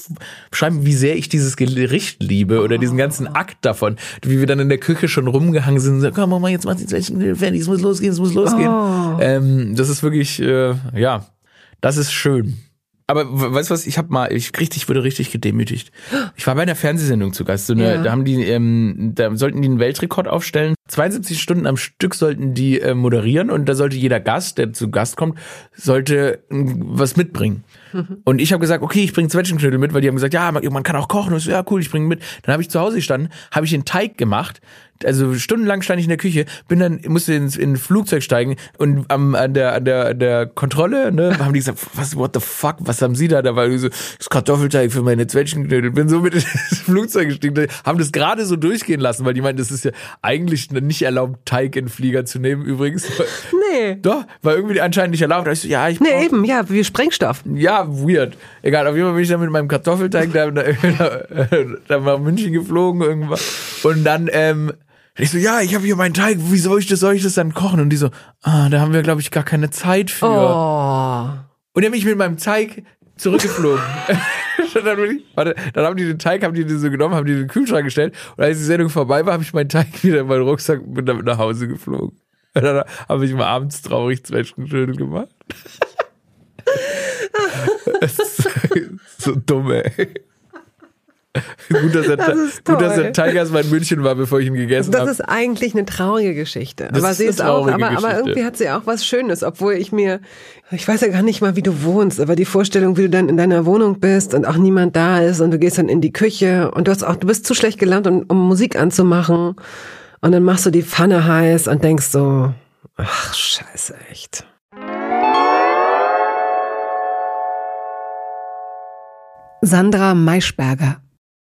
beschreiben, wie sehr ich dieses Gericht liebe oder diesen ganzen Akt davon, wie wir dann in der Küche schon rumgehangen sind und sagen, komm Mama, jetzt mach die Zwetschgenknödel fertig, es muss losgehen, es muss losgehen. Oh. Ähm, das ist wirklich, äh, ja, das ist schön. Aber weißt du was, ich hab mal, ich richtig, wurde richtig gedemütigt. Ich war bei einer Fernsehsendung zu Gast. So eine, ja. Da haben die, ähm, da sollten die einen Weltrekord aufstellen. 72 Stunden am Stück sollten die äh, moderieren und da sollte jeder Gast, der zu Gast kommt, sollte äh, was mitbringen. Und ich habe gesagt, okay, ich bringe Zwetschgenknödel mit, weil die haben gesagt, ja, man kann auch kochen. Und so, ja, cool, ich bringe mit. Dann habe ich zu Hause gestanden, habe ich den Teig gemacht, also stundenlang stand ich in der Küche, bin dann, musste ins in ein Flugzeug steigen und am, an der, an der, an der Kontrolle, ne, haben die gesagt, was, what the fuck, was haben sie da? Und ich so, das Kartoffelteig für meine Zwetschgenknödel. Bin so mit ins Flugzeug gestiegen, haben das gerade so durchgehen lassen, weil die meinten, das ist ja eigentlich nicht erlaubt, Teig in Flieger zu nehmen, übrigens. Nee. Doch, war irgendwie anscheinend nicht erlaubt. Da ich so, ja, ich Nee, eben, ja, wie Sprengstoff. Ja, weird. Egal, auf jeden Fall bin ich dann mit meinem Kartoffelteig da, da, da, da nach München geflogen irgendwann. Und dann, ähm, ich so, ja, ich habe hier meinen Teig, wie soll ich das, soll ich das dann kochen? Und die so, ah, da haben wir, glaube ich, gar keine Zeit für. Oh. Und dann bin ich mit meinem Teig zurückgeflogen. dann, ich, warte, dann haben die den Teig, haben die den so genommen, haben die den Kühlschrank gestellt. Und als die Sendung vorbei war, habe ich meinen Teig wieder in meinen Rucksack und bin damit nach Hause geflogen. Und dann habe ich mal abends traurig Zwetschgenschöne gemacht. das ist so dumm, ey gut, dass er, das gut, dass er Tigers mal in München war, bevor ich ihn gegessen habe. Das ist eigentlich eine traurige Geschichte. Das aber sie ist auch, aber, aber irgendwie hat sie auch was Schönes, obwohl ich mir, ich weiß ja gar nicht mal, wie du wohnst, aber die Vorstellung, wie du dann in deiner Wohnung bist und auch niemand da ist und du gehst dann in die Küche und du hast auch, du bist zu schlecht gelernt, um, um Musik anzumachen und dann machst du die Pfanne heiß und denkst so, ach, scheiße, echt. Sandra Maischberger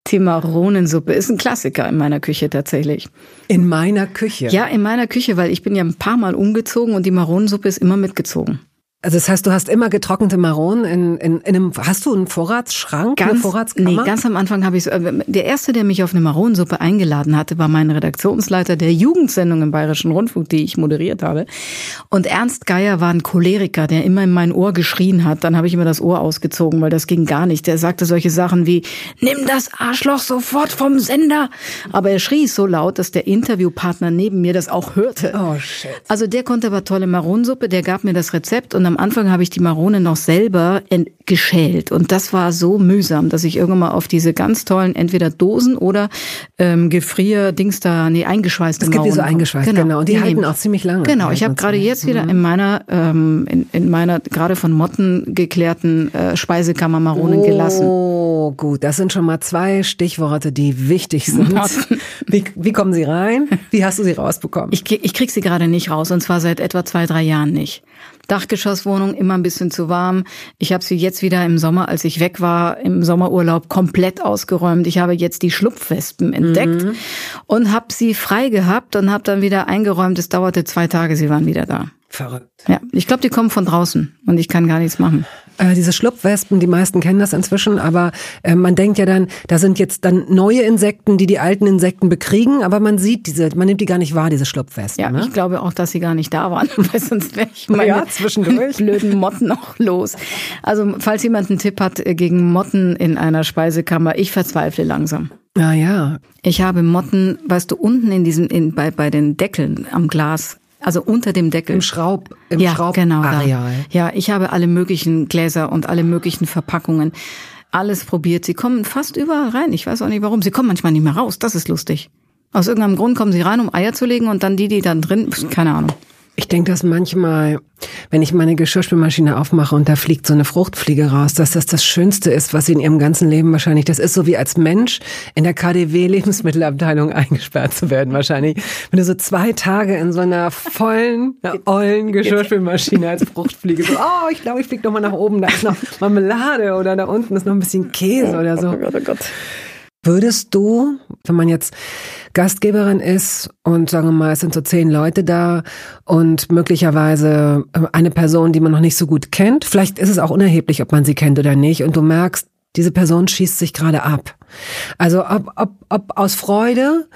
die Maronensuppe ist ein Klassiker in meiner Küche tatsächlich. In meiner Küche? Ja, in meiner Küche, weil ich bin ja ein paar Mal umgezogen und die Maronensuppe ist immer mitgezogen. Also das heißt, du hast immer getrocknete Maronen in, in, in einem, hast du einen Vorratsschrank, ganz, eine Vorratskammer? Nee, ganz am Anfang habe ich so, äh, der erste, der mich auf eine Maronensuppe eingeladen hatte, war mein Redaktionsleiter der Jugendsendung im Bayerischen Rundfunk, die ich moderiert habe. Und Ernst Geier war ein Choleriker, der immer in mein Ohr geschrien hat. Dann habe ich immer das Ohr ausgezogen, weil das ging gar nicht. Der sagte solche Sachen wie, nimm das Arschloch sofort vom Sender. Aber er schrie so laut, dass der Interviewpartner neben mir das auch hörte. Oh shit. Also der konnte aber tolle Maronensuppe, der gab mir das Rezept und am Anfang habe ich die Marone noch selber geschält. Und das war so mühsam, dass ich irgendwann mal auf diese ganz tollen, entweder Dosen oder ähm, Gefrier-Dings da, nee, eingeschweißte Es gibt die so eingeschweißt, genau. genau. Und die, die halten auch ziemlich lange. Genau, ich habe gerade jetzt wieder mhm. in meiner, ähm, in, in meiner gerade von Motten geklärten äh, Speisekammer Maronen oh, gelassen. Oh, gut. Das sind schon mal zwei Stichworte, die wichtig sind. wie, wie kommen sie rein? Wie hast du sie rausbekommen? Ich, ich krieg sie gerade nicht raus und zwar seit etwa zwei, drei Jahren nicht. Dachgeschosswohnung immer ein bisschen zu warm. Ich habe sie jetzt wieder im Sommer, als ich weg war, im Sommerurlaub komplett ausgeräumt. Ich habe jetzt die Schlupfwespen entdeckt mhm. und habe sie frei gehabt und habe dann wieder eingeräumt. Es dauerte zwei Tage, sie waren wieder da. Verrückt. Ja, ich glaube, die kommen von draußen und ich kann gar nichts machen. Äh, diese Schlupfwespen, die meisten kennen das inzwischen, aber äh, man denkt ja dann, da sind jetzt dann neue Insekten, die die alten Insekten bekriegen, aber man sieht diese, man nimmt die gar nicht wahr, diese Schlupfwespen. Ja, ne? ich glaube auch, dass sie gar nicht da waren, weil sonst wäre ich meine ja, zwischendurch. blöden Motten auch los. Also, falls jemand einen Tipp hat äh, gegen Motten in einer Speisekammer, ich verzweifle langsam. Ah ja. Ich habe Motten, weißt du, unten in diesem, in, bei, bei den Deckeln am Glas also unter dem Deckel. Im Schraub, im ja, Schraubareal. Genau, da. ja, ich habe alle möglichen Gläser und alle möglichen Verpackungen. Alles probiert. Sie kommen fast überall rein. Ich weiß auch nicht warum. Sie kommen manchmal nicht mehr raus. Das ist lustig. Aus irgendeinem Grund kommen sie rein, um Eier zu legen und dann die, die dann drin, keine Ahnung. Ich denke, dass manchmal, wenn ich meine Geschirrspülmaschine aufmache und da fliegt so eine Fruchtfliege raus, dass das das Schönste ist, was sie in ihrem ganzen Leben wahrscheinlich, das ist so wie als Mensch in der KDW-Lebensmittelabteilung eingesperrt zu werden wahrscheinlich. Wenn du so zwei Tage in so einer vollen, ja, ollen Geschirrspülmaschine als Fruchtfliege so, oh, ich glaube, ich fliege noch mal nach oben, da ist noch Marmelade oder da unten ist noch ein bisschen Käse oder so. Oh Gott, oh Gott. Würdest du, wenn man jetzt Gastgeberin ist und sagen wir mal, es sind so zehn Leute da und möglicherweise eine Person, die man noch nicht so gut kennt, vielleicht ist es auch unerheblich, ob man sie kennt oder nicht, und du merkst, diese Person schießt sich gerade ab. Also ob, ob, ob aus Freude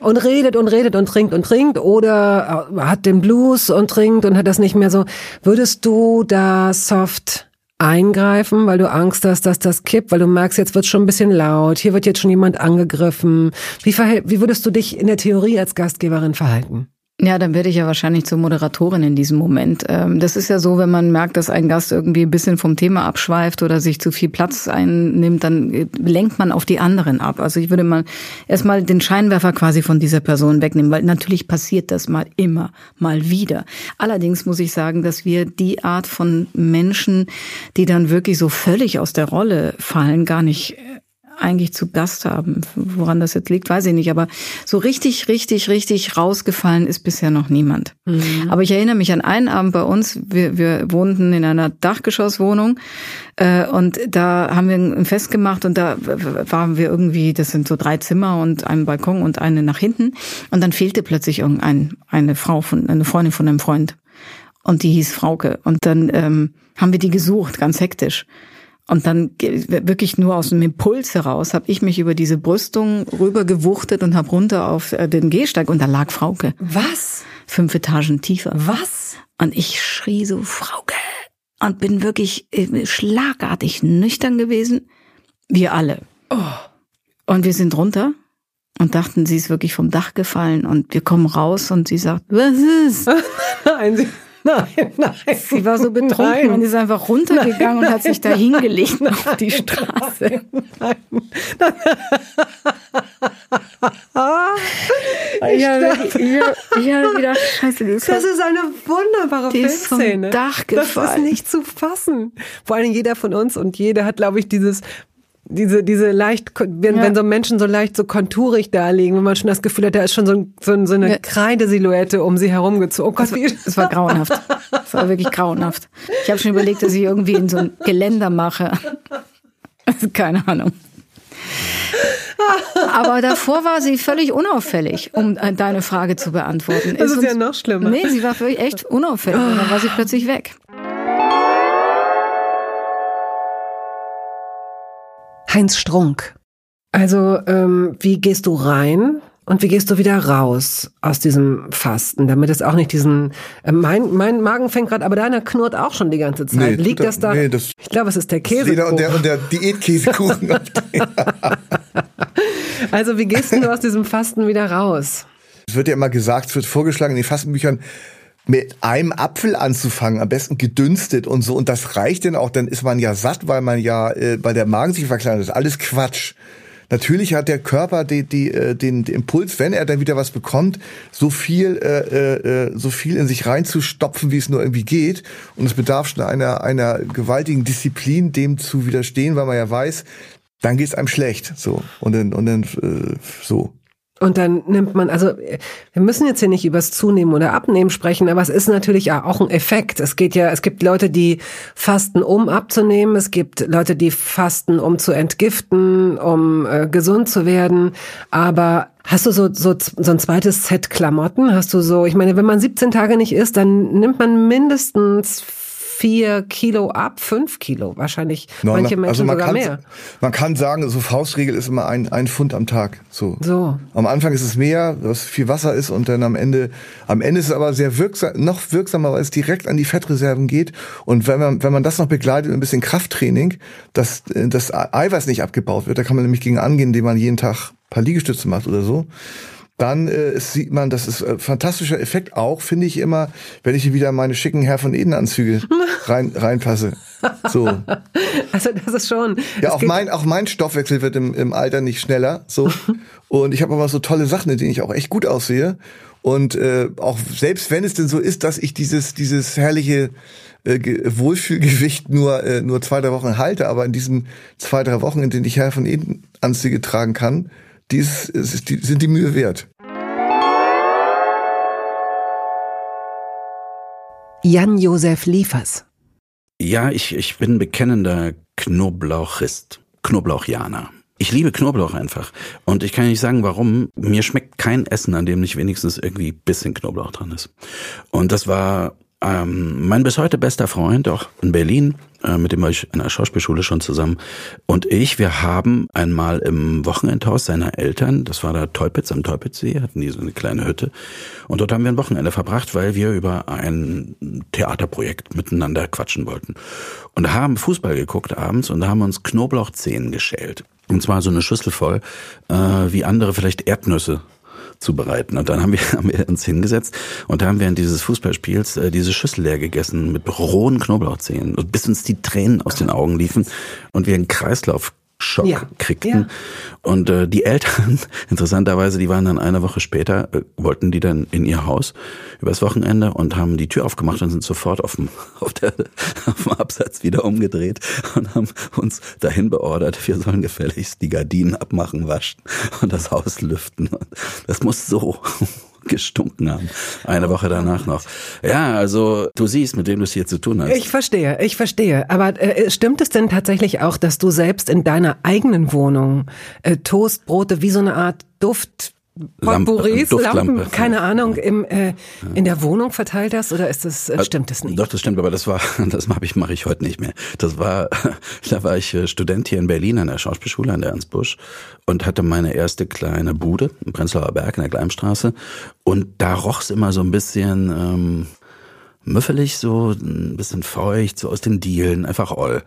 und redet und redet und trinkt und trinkt oder hat den Blues und trinkt und hat das nicht mehr so. Würdest du da soft eingreifen, weil du Angst hast, dass das kippt, weil du merkst, jetzt wird schon ein bisschen laut, hier wird jetzt schon jemand angegriffen. Wie, wie würdest du dich in der Theorie als Gastgeberin verhalten? Ja, dann werde ich ja wahrscheinlich zur Moderatorin in diesem Moment. Ähm, das ist ja so, wenn man merkt, dass ein Gast irgendwie ein bisschen vom Thema abschweift oder sich zu viel Platz einnimmt, dann äh, lenkt man auf die anderen ab. Also ich würde mal erstmal den Scheinwerfer quasi von dieser Person wegnehmen, weil natürlich passiert das mal immer, mal wieder. Allerdings muss ich sagen, dass wir die Art von Menschen, die dann wirklich so völlig aus der Rolle fallen, gar nicht äh, eigentlich zu Gast haben. Woran das jetzt liegt, weiß ich nicht. Aber so richtig, richtig, richtig rausgefallen ist bisher noch niemand. Mhm. Aber ich erinnere mich an einen Abend bei uns. Wir, wir wohnten in einer Dachgeschosswohnung äh, und da haben wir ein Fest gemacht und da waren wir irgendwie, das sind so drei Zimmer und ein Balkon und eine nach hinten. Und dann fehlte plötzlich irgendeine eine Frau von, eine Freundin von einem Freund. Und die hieß Frauke. Und dann ähm, haben wir die gesucht, ganz hektisch. Und dann wirklich nur aus dem Impuls heraus habe ich mich über diese Brüstung rübergewuchtet und habe runter auf äh, den Gehsteig und da lag Frauke. Was? Fünf Etagen tiefer. Was? Und ich schrie so, Frauke. Und bin wirklich äh, schlagartig nüchtern gewesen. Wir alle. Oh. Und wir sind runter und dachten, sie ist wirklich vom Dach gefallen. Und wir kommen raus und sie sagt, was ist? Nein, sie Nein, nein. Sie war so betrunken nein. und ist einfach runtergegangen und hat sich da hingelegt auf die Straße. Nein, nein. ich habe hab gedacht, scheiße, das, das ist eine wunderbare die Filmszene. Ist vom Dach gefallen. Das ist nicht zu fassen. Vor allem jeder von uns und jeder hat, glaube ich, dieses diese, diese leicht, wenn, ja. wenn so Menschen so leicht so konturig da liegen, wenn man schon das Gefühl hat, da ist schon so, so, so eine ja. Kreidesilhouette um sie herumgezogen. Oh Gott, es, war, es war grauenhaft. Es war wirklich grauenhaft. Ich habe schon überlegt, dass ich irgendwie in so ein Geländer mache. Keine Ahnung. Aber davor war sie völlig unauffällig, um äh, deine Frage zu beantworten. Das ist, ist ja noch schlimmer. Nee, sie war wirklich echt unauffällig und dann war sie plötzlich weg. Heinz Strunk. Also, ähm, wie gehst du rein und wie gehst du wieder raus aus diesem Fasten, damit es auch nicht diesen äh, mein mein Magen fängt gerade, aber deiner knurrt auch schon die ganze Zeit. Nee, Liegt das da? Nee, das, ich glaube, es ist der Käse. Und der, und der Diätkäsekuchen. also, wie gehst du aus diesem Fasten wieder raus? Es wird ja immer gesagt, es wird vorgeschlagen in den Fastenbüchern, mit einem Apfel anzufangen, am besten gedünstet und so. Und das reicht denn auch, dann ist man ja satt, weil man ja, äh, weil der Magen sich verkleinert. Ist alles Quatsch. Natürlich hat der Körper die, die, äh, den, den Impuls, wenn er dann wieder was bekommt, so viel, äh, äh, so viel in sich reinzustopfen, wie es nur irgendwie geht. Und es bedarf schon einer, einer gewaltigen Disziplin, dem zu widerstehen, weil man ja weiß, dann geht's einem schlecht. So und dann und dann äh, so. Und dann nimmt man, also wir müssen jetzt hier nicht übers Zunehmen oder Abnehmen sprechen, aber es ist natürlich auch ein Effekt. Es geht ja, es gibt Leute, die fasten, um abzunehmen. Es gibt Leute, die fasten, um zu entgiften, um äh, gesund zu werden. Aber hast du so, so, so ein zweites Set Klamotten? Hast du so, ich meine, wenn man 17 Tage nicht isst, dann nimmt man mindestens vier Kilo ab, fünf Kilo wahrscheinlich. No, manche Menschen also man sogar mehr. Man kann sagen, so Faustregel ist immer ein, ein Pfund am Tag. So. so. Am Anfang ist es mehr, was viel Wasser ist und dann am Ende, am Ende ist es aber sehr wirksam, noch wirksamer, weil es direkt an die Fettreserven geht. Und wenn man, wenn man das noch begleitet mit ein bisschen Krafttraining, dass das Eiweiß nicht abgebaut wird, da kann man nämlich gegen angehen, indem man jeden Tag ein paar Liegestütze macht oder so dann äh, sieht man, das ist ein fantastischer Effekt auch, finde ich immer, wenn ich hier wieder meine schicken Herr von Eden Anzüge rein, reinpasse. So. Also das ist schon. Ja, auch mein, auch mein Stoffwechsel wird im, im Alter nicht schneller. So. Und ich habe aber so tolle Sachen, in denen ich auch echt gut aussehe. Und äh, auch selbst wenn es denn so ist, dass ich dieses, dieses herrliche äh, Wohlfühlgewicht nur, äh, nur zwei, drei Wochen halte, aber in diesen zwei, drei Wochen, in denen ich Herr von Eden Anzüge tragen kann, dies ist, die, sind die Mühe wert. Jan-Josef Liefers. Ja, ich, ich bin bekennender Knoblauchist, Knoblauchianer. Ich liebe Knoblauch einfach. Und ich kann nicht sagen, warum. Mir schmeckt kein Essen, an dem nicht wenigstens irgendwie bisschen Knoblauch dran ist. Und das war ähm, mein bis heute bester Freund, auch in Berlin, äh, mit dem war ich in der Schauspielschule schon zusammen. Und ich, wir haben einmal im Wochenendhaus seiner Eltern, das war da Teupitz am Teupitzsee, hatten die so eine kleine Hütte. Und dort haben wir ein Wochenende verbracht, weil wir über ein Theaterprojekt miteinander quatschen wollten. Und haben Fußball geguckt abends und da haben uns Knoblauchzehen geschält. Und zwar so eine Schüssel voll, äh, wie andere vielleicht Erdnüsse zubereiten. Und dann haben wir, haben wir uns hingesetzt und da haben während dieses Fußballspiels äh, diese Schüssel leer gegessen mit rohen Knoblauchzehen, bis uns die Tränen aus den Augen liefen und wir einen Kreislauf Schock ja, kriegten. Ja. Und äh, die Eltern, interessanterweise, die waren dann eine Woche später, äh, wollten die dann in ihr Haus übers Wochenende und haben die Tür aufgemacht und sind sofort auf dem, auf, der, auf dem Absatz wieder umgedreht und haben uns dahin beordert, wir sollen gefälligst die Gardinen abmachen, waschen und das Haus lüften. Das muss so gestunken haben. Eine Woche danach noch. Ja, also du siehst, mit wem du es hier zu tun hast. Ich verstehe, ich verstehe. Aber äh, stimmt es denn tatsächlich auch, dass du selbst in deiner eigenen Wohnung äh, Toastbrote wie so eine Art Duft Potpourris, Lampen, keine Ahnung, im, äh, in der Wohnung verteilt hast oder ist das, äh, stimmt das nicht? Doch, das stimmt, aber das war, das mache ich, mache ich heute nicht mehr. Das war, da war ich äh, Student hier in Berlin an der Schauspielschule an der Ernst Busch und hatte meine erste kleine Bude im Prenzlauer Berg in der Gleimstraße und da roch's immer so ein bisschen, ähm, müffelig, so ein bisschen feucht, so aus den Dielen, einfach all.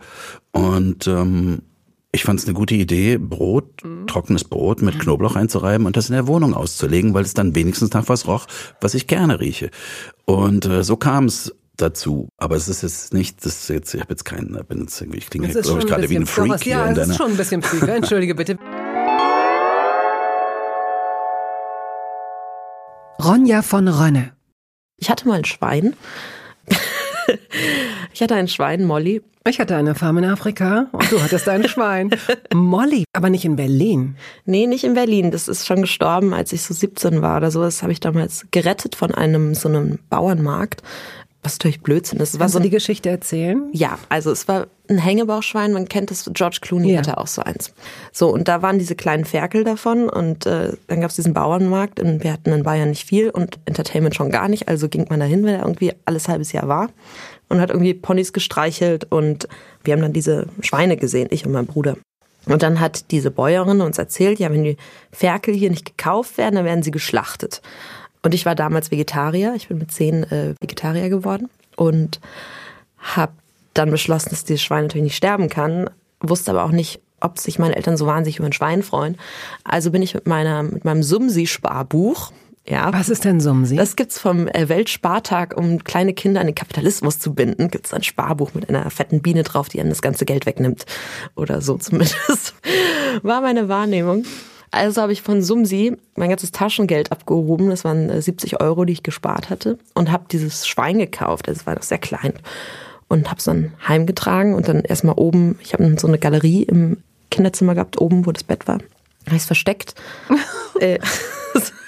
Und ähm, ich fand es eine gute Idee, Brot, mhm. trockenes Brot mit Knoblauch einzureiben und das in der Wohnung auszulegen, weil es dann wenigstens nach was roch, was ich gerne rieche. Und äh, so kam es dazu. Aber es ist jetzt nicht, das ist jetzt, ich habe jetzt keinen, bin jetzt irgendwie, ich klinge, glaube ich, gerade wie ein Freak hier. Ja, es ist schon ein bisschen Freak. Entschuldige bitte. Ronja von Rönne. Ich hatte mal ein Schwein. ich hatte ein Schwein, Molly, ich hatte eine Farm in Afrika und du hattest ein Schwein. Molly, aber nicht in Berlin. Nee, nicht in Berlin. Das ist schon gestorben, als ich so 17 war oder so. Das habe ich damals gerettet von einem so einem Bauernmarkt. Was natürlich Blödsinn ist. Kannst so du die Geschichte erzählen? Ja, also es war ein Hängebauchschwein, man kennt das, George Clooney ja. hatte auch so eins. So, und da waren diese kleinen Ferkel davon und äh, dann gab es diesen Bauernmarkt und wir hatten in Bayern nicht viel und Entertainment schon gar nicht, also ging man dahin, wenn er irgendwie alles halbes Jahr war und hat irgendwie Ponys gestreichelt und wir haben dann diese Schweine gesehen, ich und mein Bruder. Und dann hat diese Bäuerin uns erzählt, ja, wenn die Ferkel hier nicht gekauft werden, dann werden sie geschlachtet. Und ich war damals Vegetarier, ich bin mit zehn äh, Vegetarier geworden und habe dann beschlossen, dass dieses Schwein natürlich nicht sterben kann, wusste aber auch nicht, ob sich meine Eltern so wahnsinnig über ein Schwein freuen. Also bin ich mit meiner mit meinem Sumsi-Sparbuch ja. Was ist denn Sumsi? Das gibt's vom äh, Weltspartag, um kleine Kinder an den Kapitalismus zu binden. Gibt's ein Sparbuch mit einer fetten Biene drauf, die einem das ganze Geld wegnimmt. Oder so zumindest. War meine Wahrnehmung. Also habe ich von Sumsi mein ganzes Taschengeld abgehoben. Das waren 70 äh, Euro, die ich gespart hatte. Und habe dieses Schwein gekauft. Es war noch sehr klein. Und habe es dann heimgetragen und dann erstmal oben, ich habe so eine Galerie im Kinderzimmer gehabt, oben, wo das Bett war. Habe ich es versteckt. äh,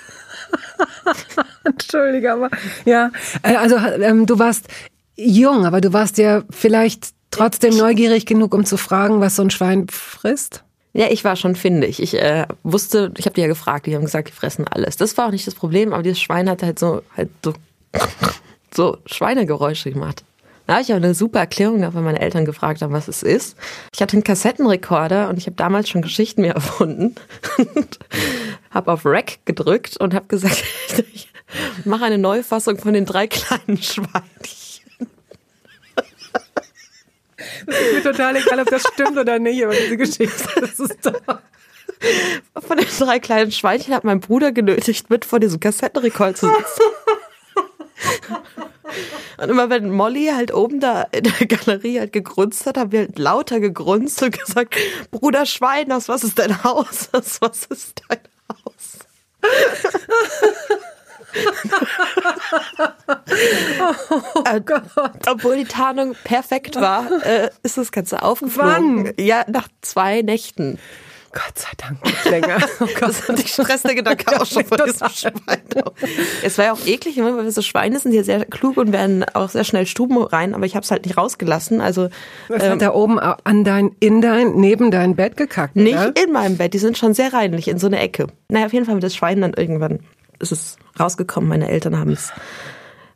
Entschuldige, aber ja, äh, also ähm, du warst jung, aber du warst ja vielleicht trotzdem neugierig genug, um zu fragen, was so ein Schwein frisst. Ja, ich war schon findig. Ich äh, wusste, ich habe die ja gefragt, die haben gesagt, die fressen alles. Das war auch nicht das Problem, aber dieses Schwein hat halt so halt so, so Schweinegeräusche gemacht. Da habe ich auch eine super Erklärung weil meine Eltern gefragt haben, was es ist. Ich hatte einen Kassettenrekorder und ich habe damals schon Geschichten mir erfunden. Habe auf Rec gedrückt und habe gesagt, ich mache eine Neufassung von den drei kleinen Schweinchen. Das ist mir total egal, ob das stimmt oder nicht, aber diese Geschichte, das ist da. Von den drei kleinen Schweinchen hat mein Bruder genötigt, mit vor diesem Kassettenrekord zu sitzen. Und immer wenn Molly halt oben da in der Galerie halt gegrunzt hat, haben wir halt lauter gegrunzt und gesagt, Bruder Schwein, aus was ist dein Haus? Aus was ist dein Haus? oh Gott. Obwohl die Tarnung perfekt war, äh, ist das Ganze aufgeflogen. Wann? Ja, nach zwei Nächten. Gott sei Dank nicht länger. Oh Gott. Das hatte ich Stress der Gedanke auch schon von diesem Schwein. Es war ja auch eklig, weil wir so Schweine sind, die sehr klug und werden auch sehr schnell Stuben rein, aber ich habe es halt nicht rausgelassen. Also das ähm, hat da oben an dein, in dein, neben dein Bett gekackt. Nicht oder? in meinem Bett, die sind schon sehr reinlich in so eine Ecke. Naja, auf jeden Fall mit das Schwein dann irgendwann ist es rausgekommen. Meine Eltern haben es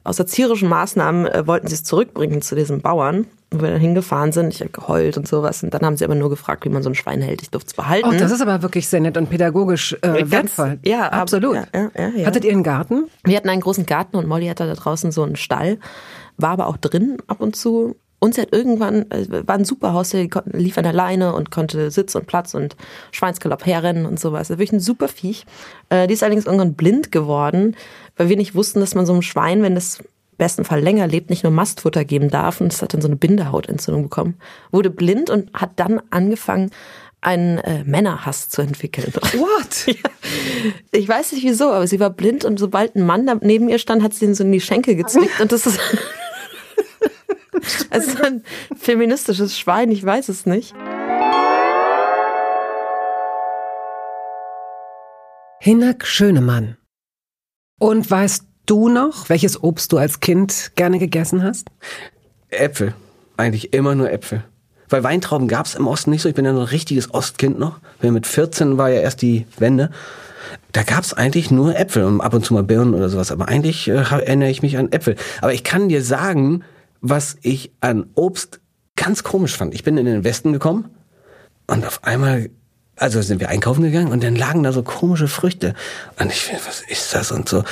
aus erzieherischen Maßnahmen äh, wollten sie es zurückbringen zu diesem Bauern wo wir dann hingefahren sind. Ich habe geheult und sowas. Und dann haben sie aber nur gefragt, wie man so ein Schwein hält. Ich durfte es behalten. Oh, das ist aber wirklich sehr nett und pädagogisch äh, Ganz, wertvoll. Ja, absolut. Ja, ja, ja, Hattet ihr einen Garten? Wir hatten einen großen Garten und Molly hatte da draußen so einen Stall. War aber auch drin ab und zu. Und sie hat irgendwann, äh, war ein super Haus, die lief an der Leine und konnte Sitz und Platz und Schweinsgalopp herrennen und sowas. Wirklich ein super Viech. Äh, die ist allerdings irgendwann blind geworden, weil wir nicht wussten, dass man so einem Schwein, wenn das besten Fall länger lebt, nicht nur Mastfutter geben darf. Und es hat dann so eine Bindehautentzündung bekommen. Wurde blind und hat dann angefangen, einen äh, Männerhass zu entwickeln. What? ja. Ich weiß nicht wieso, aber sie war blind und sobald ein Mann neben ihr stand, hat sie ihn so in die Schenkel gezwickt und das ist also ein feministisches Schwein, ich weiß es nicht. Hinak Schönemann. Und weißt du noch, welches Obst du als Kind gerne gegessen hast? Äpfel. Eigentlich immer nur Äpfel. Weil Weintrauben gab es im Osten nicht so. Ich bin ja noch ein richtiges Ostkind noch. Mit 14 war ja erst die Wende. Da gab es eigentlich nur Äpfel und ab und zu mal Birnen oder sowas. Aber eigentlich äh, erinnere ich mich an Äpfel. Aber ich kann dir sagen, was ich an Obst ganz komisch fand. Ich bin in den Westen gekommen und auf einmal also sind wir einkaufen gegangen und dann lagen da so komische Früchte. Und ich finde, was ist das und so.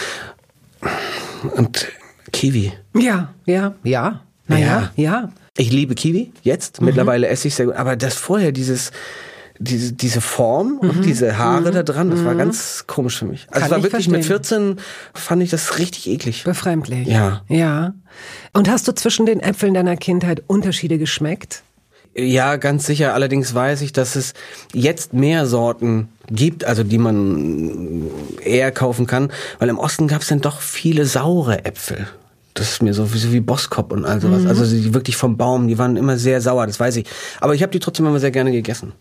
Und Kiwi. Ja, ja, ja. Naja, ja. ja. Ich liebe Kiwi jetzt. Mhm. Mittlerweile esse ich sehr gut. Aber das vorher, dieses, diese, diese Form und mhm. diese Haare mhm. da dran, das war mhm. ganz komisch für mich. Also Kann es war wirklich verstehen. mit 14 fand ich das richtig eklig. Befremdlich. Ja. Ja. Und hast du zwischen den Äpfeln deiner Kindheit Unterschiede geschmeckt? Ja, ganz sicher. Allerdings weiß ich, dass es jetzt mehr Sorten gibt, also die man eher kaufen kann, weil im Osten gab es dann doch viele saure Äpfel. Das ist mir so, so wie Boskop und all sowas. Mhm. Also die wirklich vom Baum, die waren immer sehr sauer, das weiß ich. Aber ich habe die trotzdem immer sehr gerne gegessen.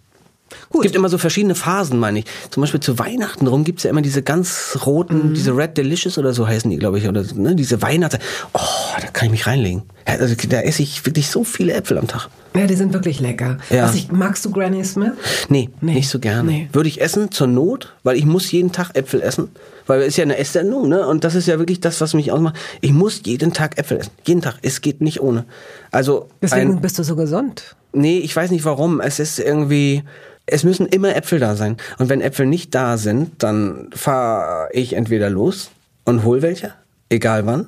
Gut. Es gibt immer so verschiedene Phasen, meine ich. Zum Beispiel zu Weihnachten rum gibt's ja immer diese ganz roten, mhm. diese Red Delicious oder so heißen die, glaube ich, oder ne, diese Weihnachten. Oh, da kann ich mich reinlegen. Also da esse ich wirklich so viele Äpfel am Tag. Ja, die sind wirklich lecker. Ja. Was ich, magst du Granny Smith? Nee, nee. nicht so gerne. Nee. Würde ich essen zur Not, weil ich muss jeden Tag Äpfel essen. Weil es ist ja eine Esssendung, ne? Und das ist ja wirklich das, was mich ausmacht. Ich muss jeden Tag Äpfel essen. Jeden Tag. Es geht nicht ohne. Also. Deswegen ein, bist du so gesund. Nee, ich weiß nicht warum. Es ist irgendwie, es müssen immer Äpfel da sein. Und wenn Äpfel nicht da sind, dann fahre ich entweder los und hol welche, egal wann,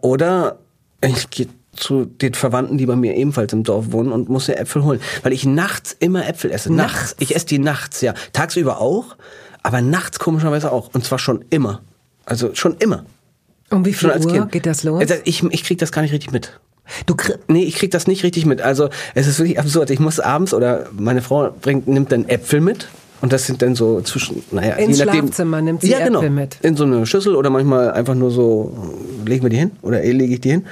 oder ich gehe zu den Verwandten, die bei mir ebenfalls im Dorf wohnen und muss mir Äpfel holen, weil ich nachts immer Äpfel esse. Nachts. nachts. Ich esse die nachts, ja. Tagsüber auch, aber nachts komischerweise auch. Und zwar schon immer. Also schon immer. Um wie viel Uhr kind. geht das los? Also ich, ich krieg das gar nicht richtig mit. Du nee, ich krieg das nicht richtig mit. Also es ist wirklich absurd. Ich muss abends oder meine Frau bringt nimmt dann Äpfel mit und das sind dann so zwischen naja, ins je nachdem, Schlafzimmer nimmt sie ja, genau, Äpfel mit. In so eine Schüssel oder manchmal einfach nur so legen wir die hin oder lege ich die hin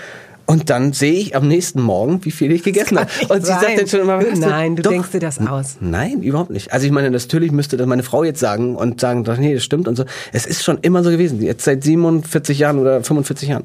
Und dann sehe ich am nächsten Morgen, wie viel ich gegessen habe. Und sie sein. sagt dann schon immer, Nein, du doch, denkst dir das aus. Nein, überhaupt nicht. Also ich meine, natürlich müsste das meine Frau jetzt sagen und sagen, doch, nee, das stimmt und so. Es ist schon immer so gewesen. Jetzt seit 47 Jahren oder 45 Jahren.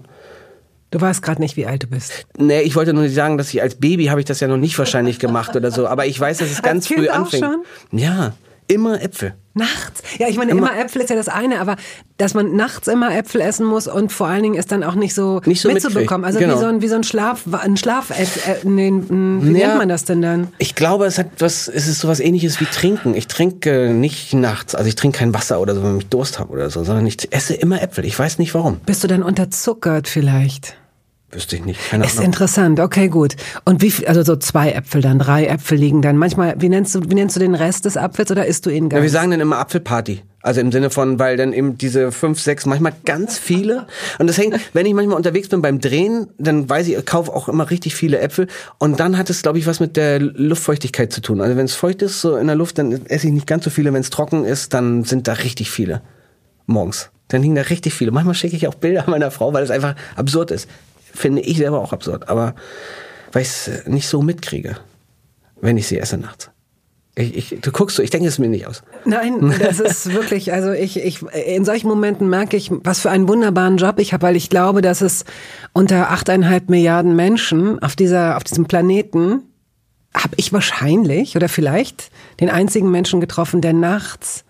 Du weißt gerade nicht, wie alt du bist. Nee, ich wollte nur nicht sagen, dass ich als Baby habe ich das ja noch nicht wahrscheinlich gemacht oder so. Aber ich weiß, dass es ganz früh anfängt. schon? Ja, immer Äpfel. Nachts. Ja, ich meine, immer, Äpfel ist ja das eine, aber dass man nachts immer Äpfel essen muss und vor allen Dingen ist dann auch nicht so, Nicht so mitzubekommen. Also genau. wie so ein, wie so ein Schlaf, ein Schlaf, äh, nee, mh, wie Ja. nennt man das denn dann? Ich glaube, es hat was, es ist sowas ähnliches wie trinken. Ich trinke nicht nachts, also ich trinke kein Wasser oder so, wenn ich Durst habe oder so, sondern ich esse immer Äpfel. Ich weiß nicht warum. Bist du dann unterzuckert vielleicht? Wüsste ich nicht. Keine Ist Ahnung. interessant, okay, gut. Und wie viel, also so zwei Äpfel dann, drei Äpfel liegen dann. Manchmal, wie nennst du, wie nennst du den Rest des Apfels oder isst du ihn Ja, ganz? wir sagen dann immer Apfelparty. Also im Sinne von, weil dann eben diese fünf, sechs, manchmal ganz viele. Und das hängt, wenn ich manchmal unterwegs bin beim Drehen, dann weiß ich, ich kaufe auch immer richtig viele Äpfel. Und dann hat es, glaube ich, was mit der Luftfeuchtigkeit zu tun. Also wenn es feucht ist, so in der Luft, dann esse ich nicht ganz so viele. Wenn es trocken ist, dann sind da richtig viele. Morgens. Dann liegen da richtig viele. Manchmal schicke ich auch Bilder meiner Frau, weil es einfach absurd ist. Finde ich selber auch absurd. Aber weil ich es nicht so mitkriege, wenn ich sie esse nachts. Ich, ich, du guckst so, ich denke es mir nicht aus. Nein, das ist wirklich, also ich, ich, in solchen Momenten merke ich, was für einen wunderbaren Job ich habe, weil ich glaube, dass es unter achteinhalb Milliarden Menschen auf dieser, auf diesem Planeten habe ich wahrscheinlich oder vielleicht den einzigen Menschen getroffen, der nachts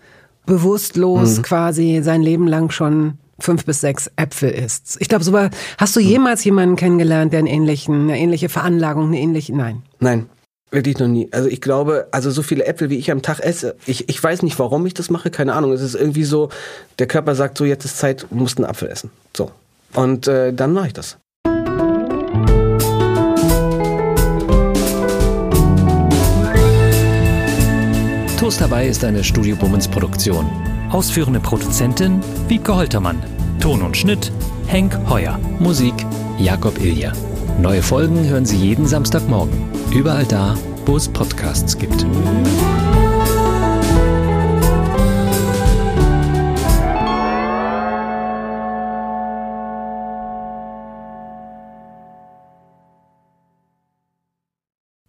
bewusstlos Mhm. quasi sein Leben lang schon fünf bis sechs Äpfel isst. Ich glaube, so war, hast du jemals jemanden kennengelernt, der einen ähnlichen, eine ähnliche Veranlagung, eine ähnliche, nein. Nein, wirklich noch nie. Also ich glaube, also so viele Äpfel, wie ich am Tag esse, ich, ich weiß nicht, warum ich das mache, keine Ahnung. Es ist irgendwie so, der Körper sagt so, jetzt ist Zeit, du musst einen Apfel essen. So. Und äh, dann mache ich das. Toast dabei ist eine Studio Bummens Produktion. Ausführende Produzentin Wiebke Holtermann. Ton und Schnitt Henk Heuer. Musik Jakob Ilja. Neue Folgen hören Sie jeden Samstagmorgen. Überall da, wo es Podcasts gibt.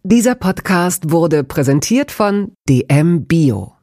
Dieser Podcast wurde präsentiert von DM Bio.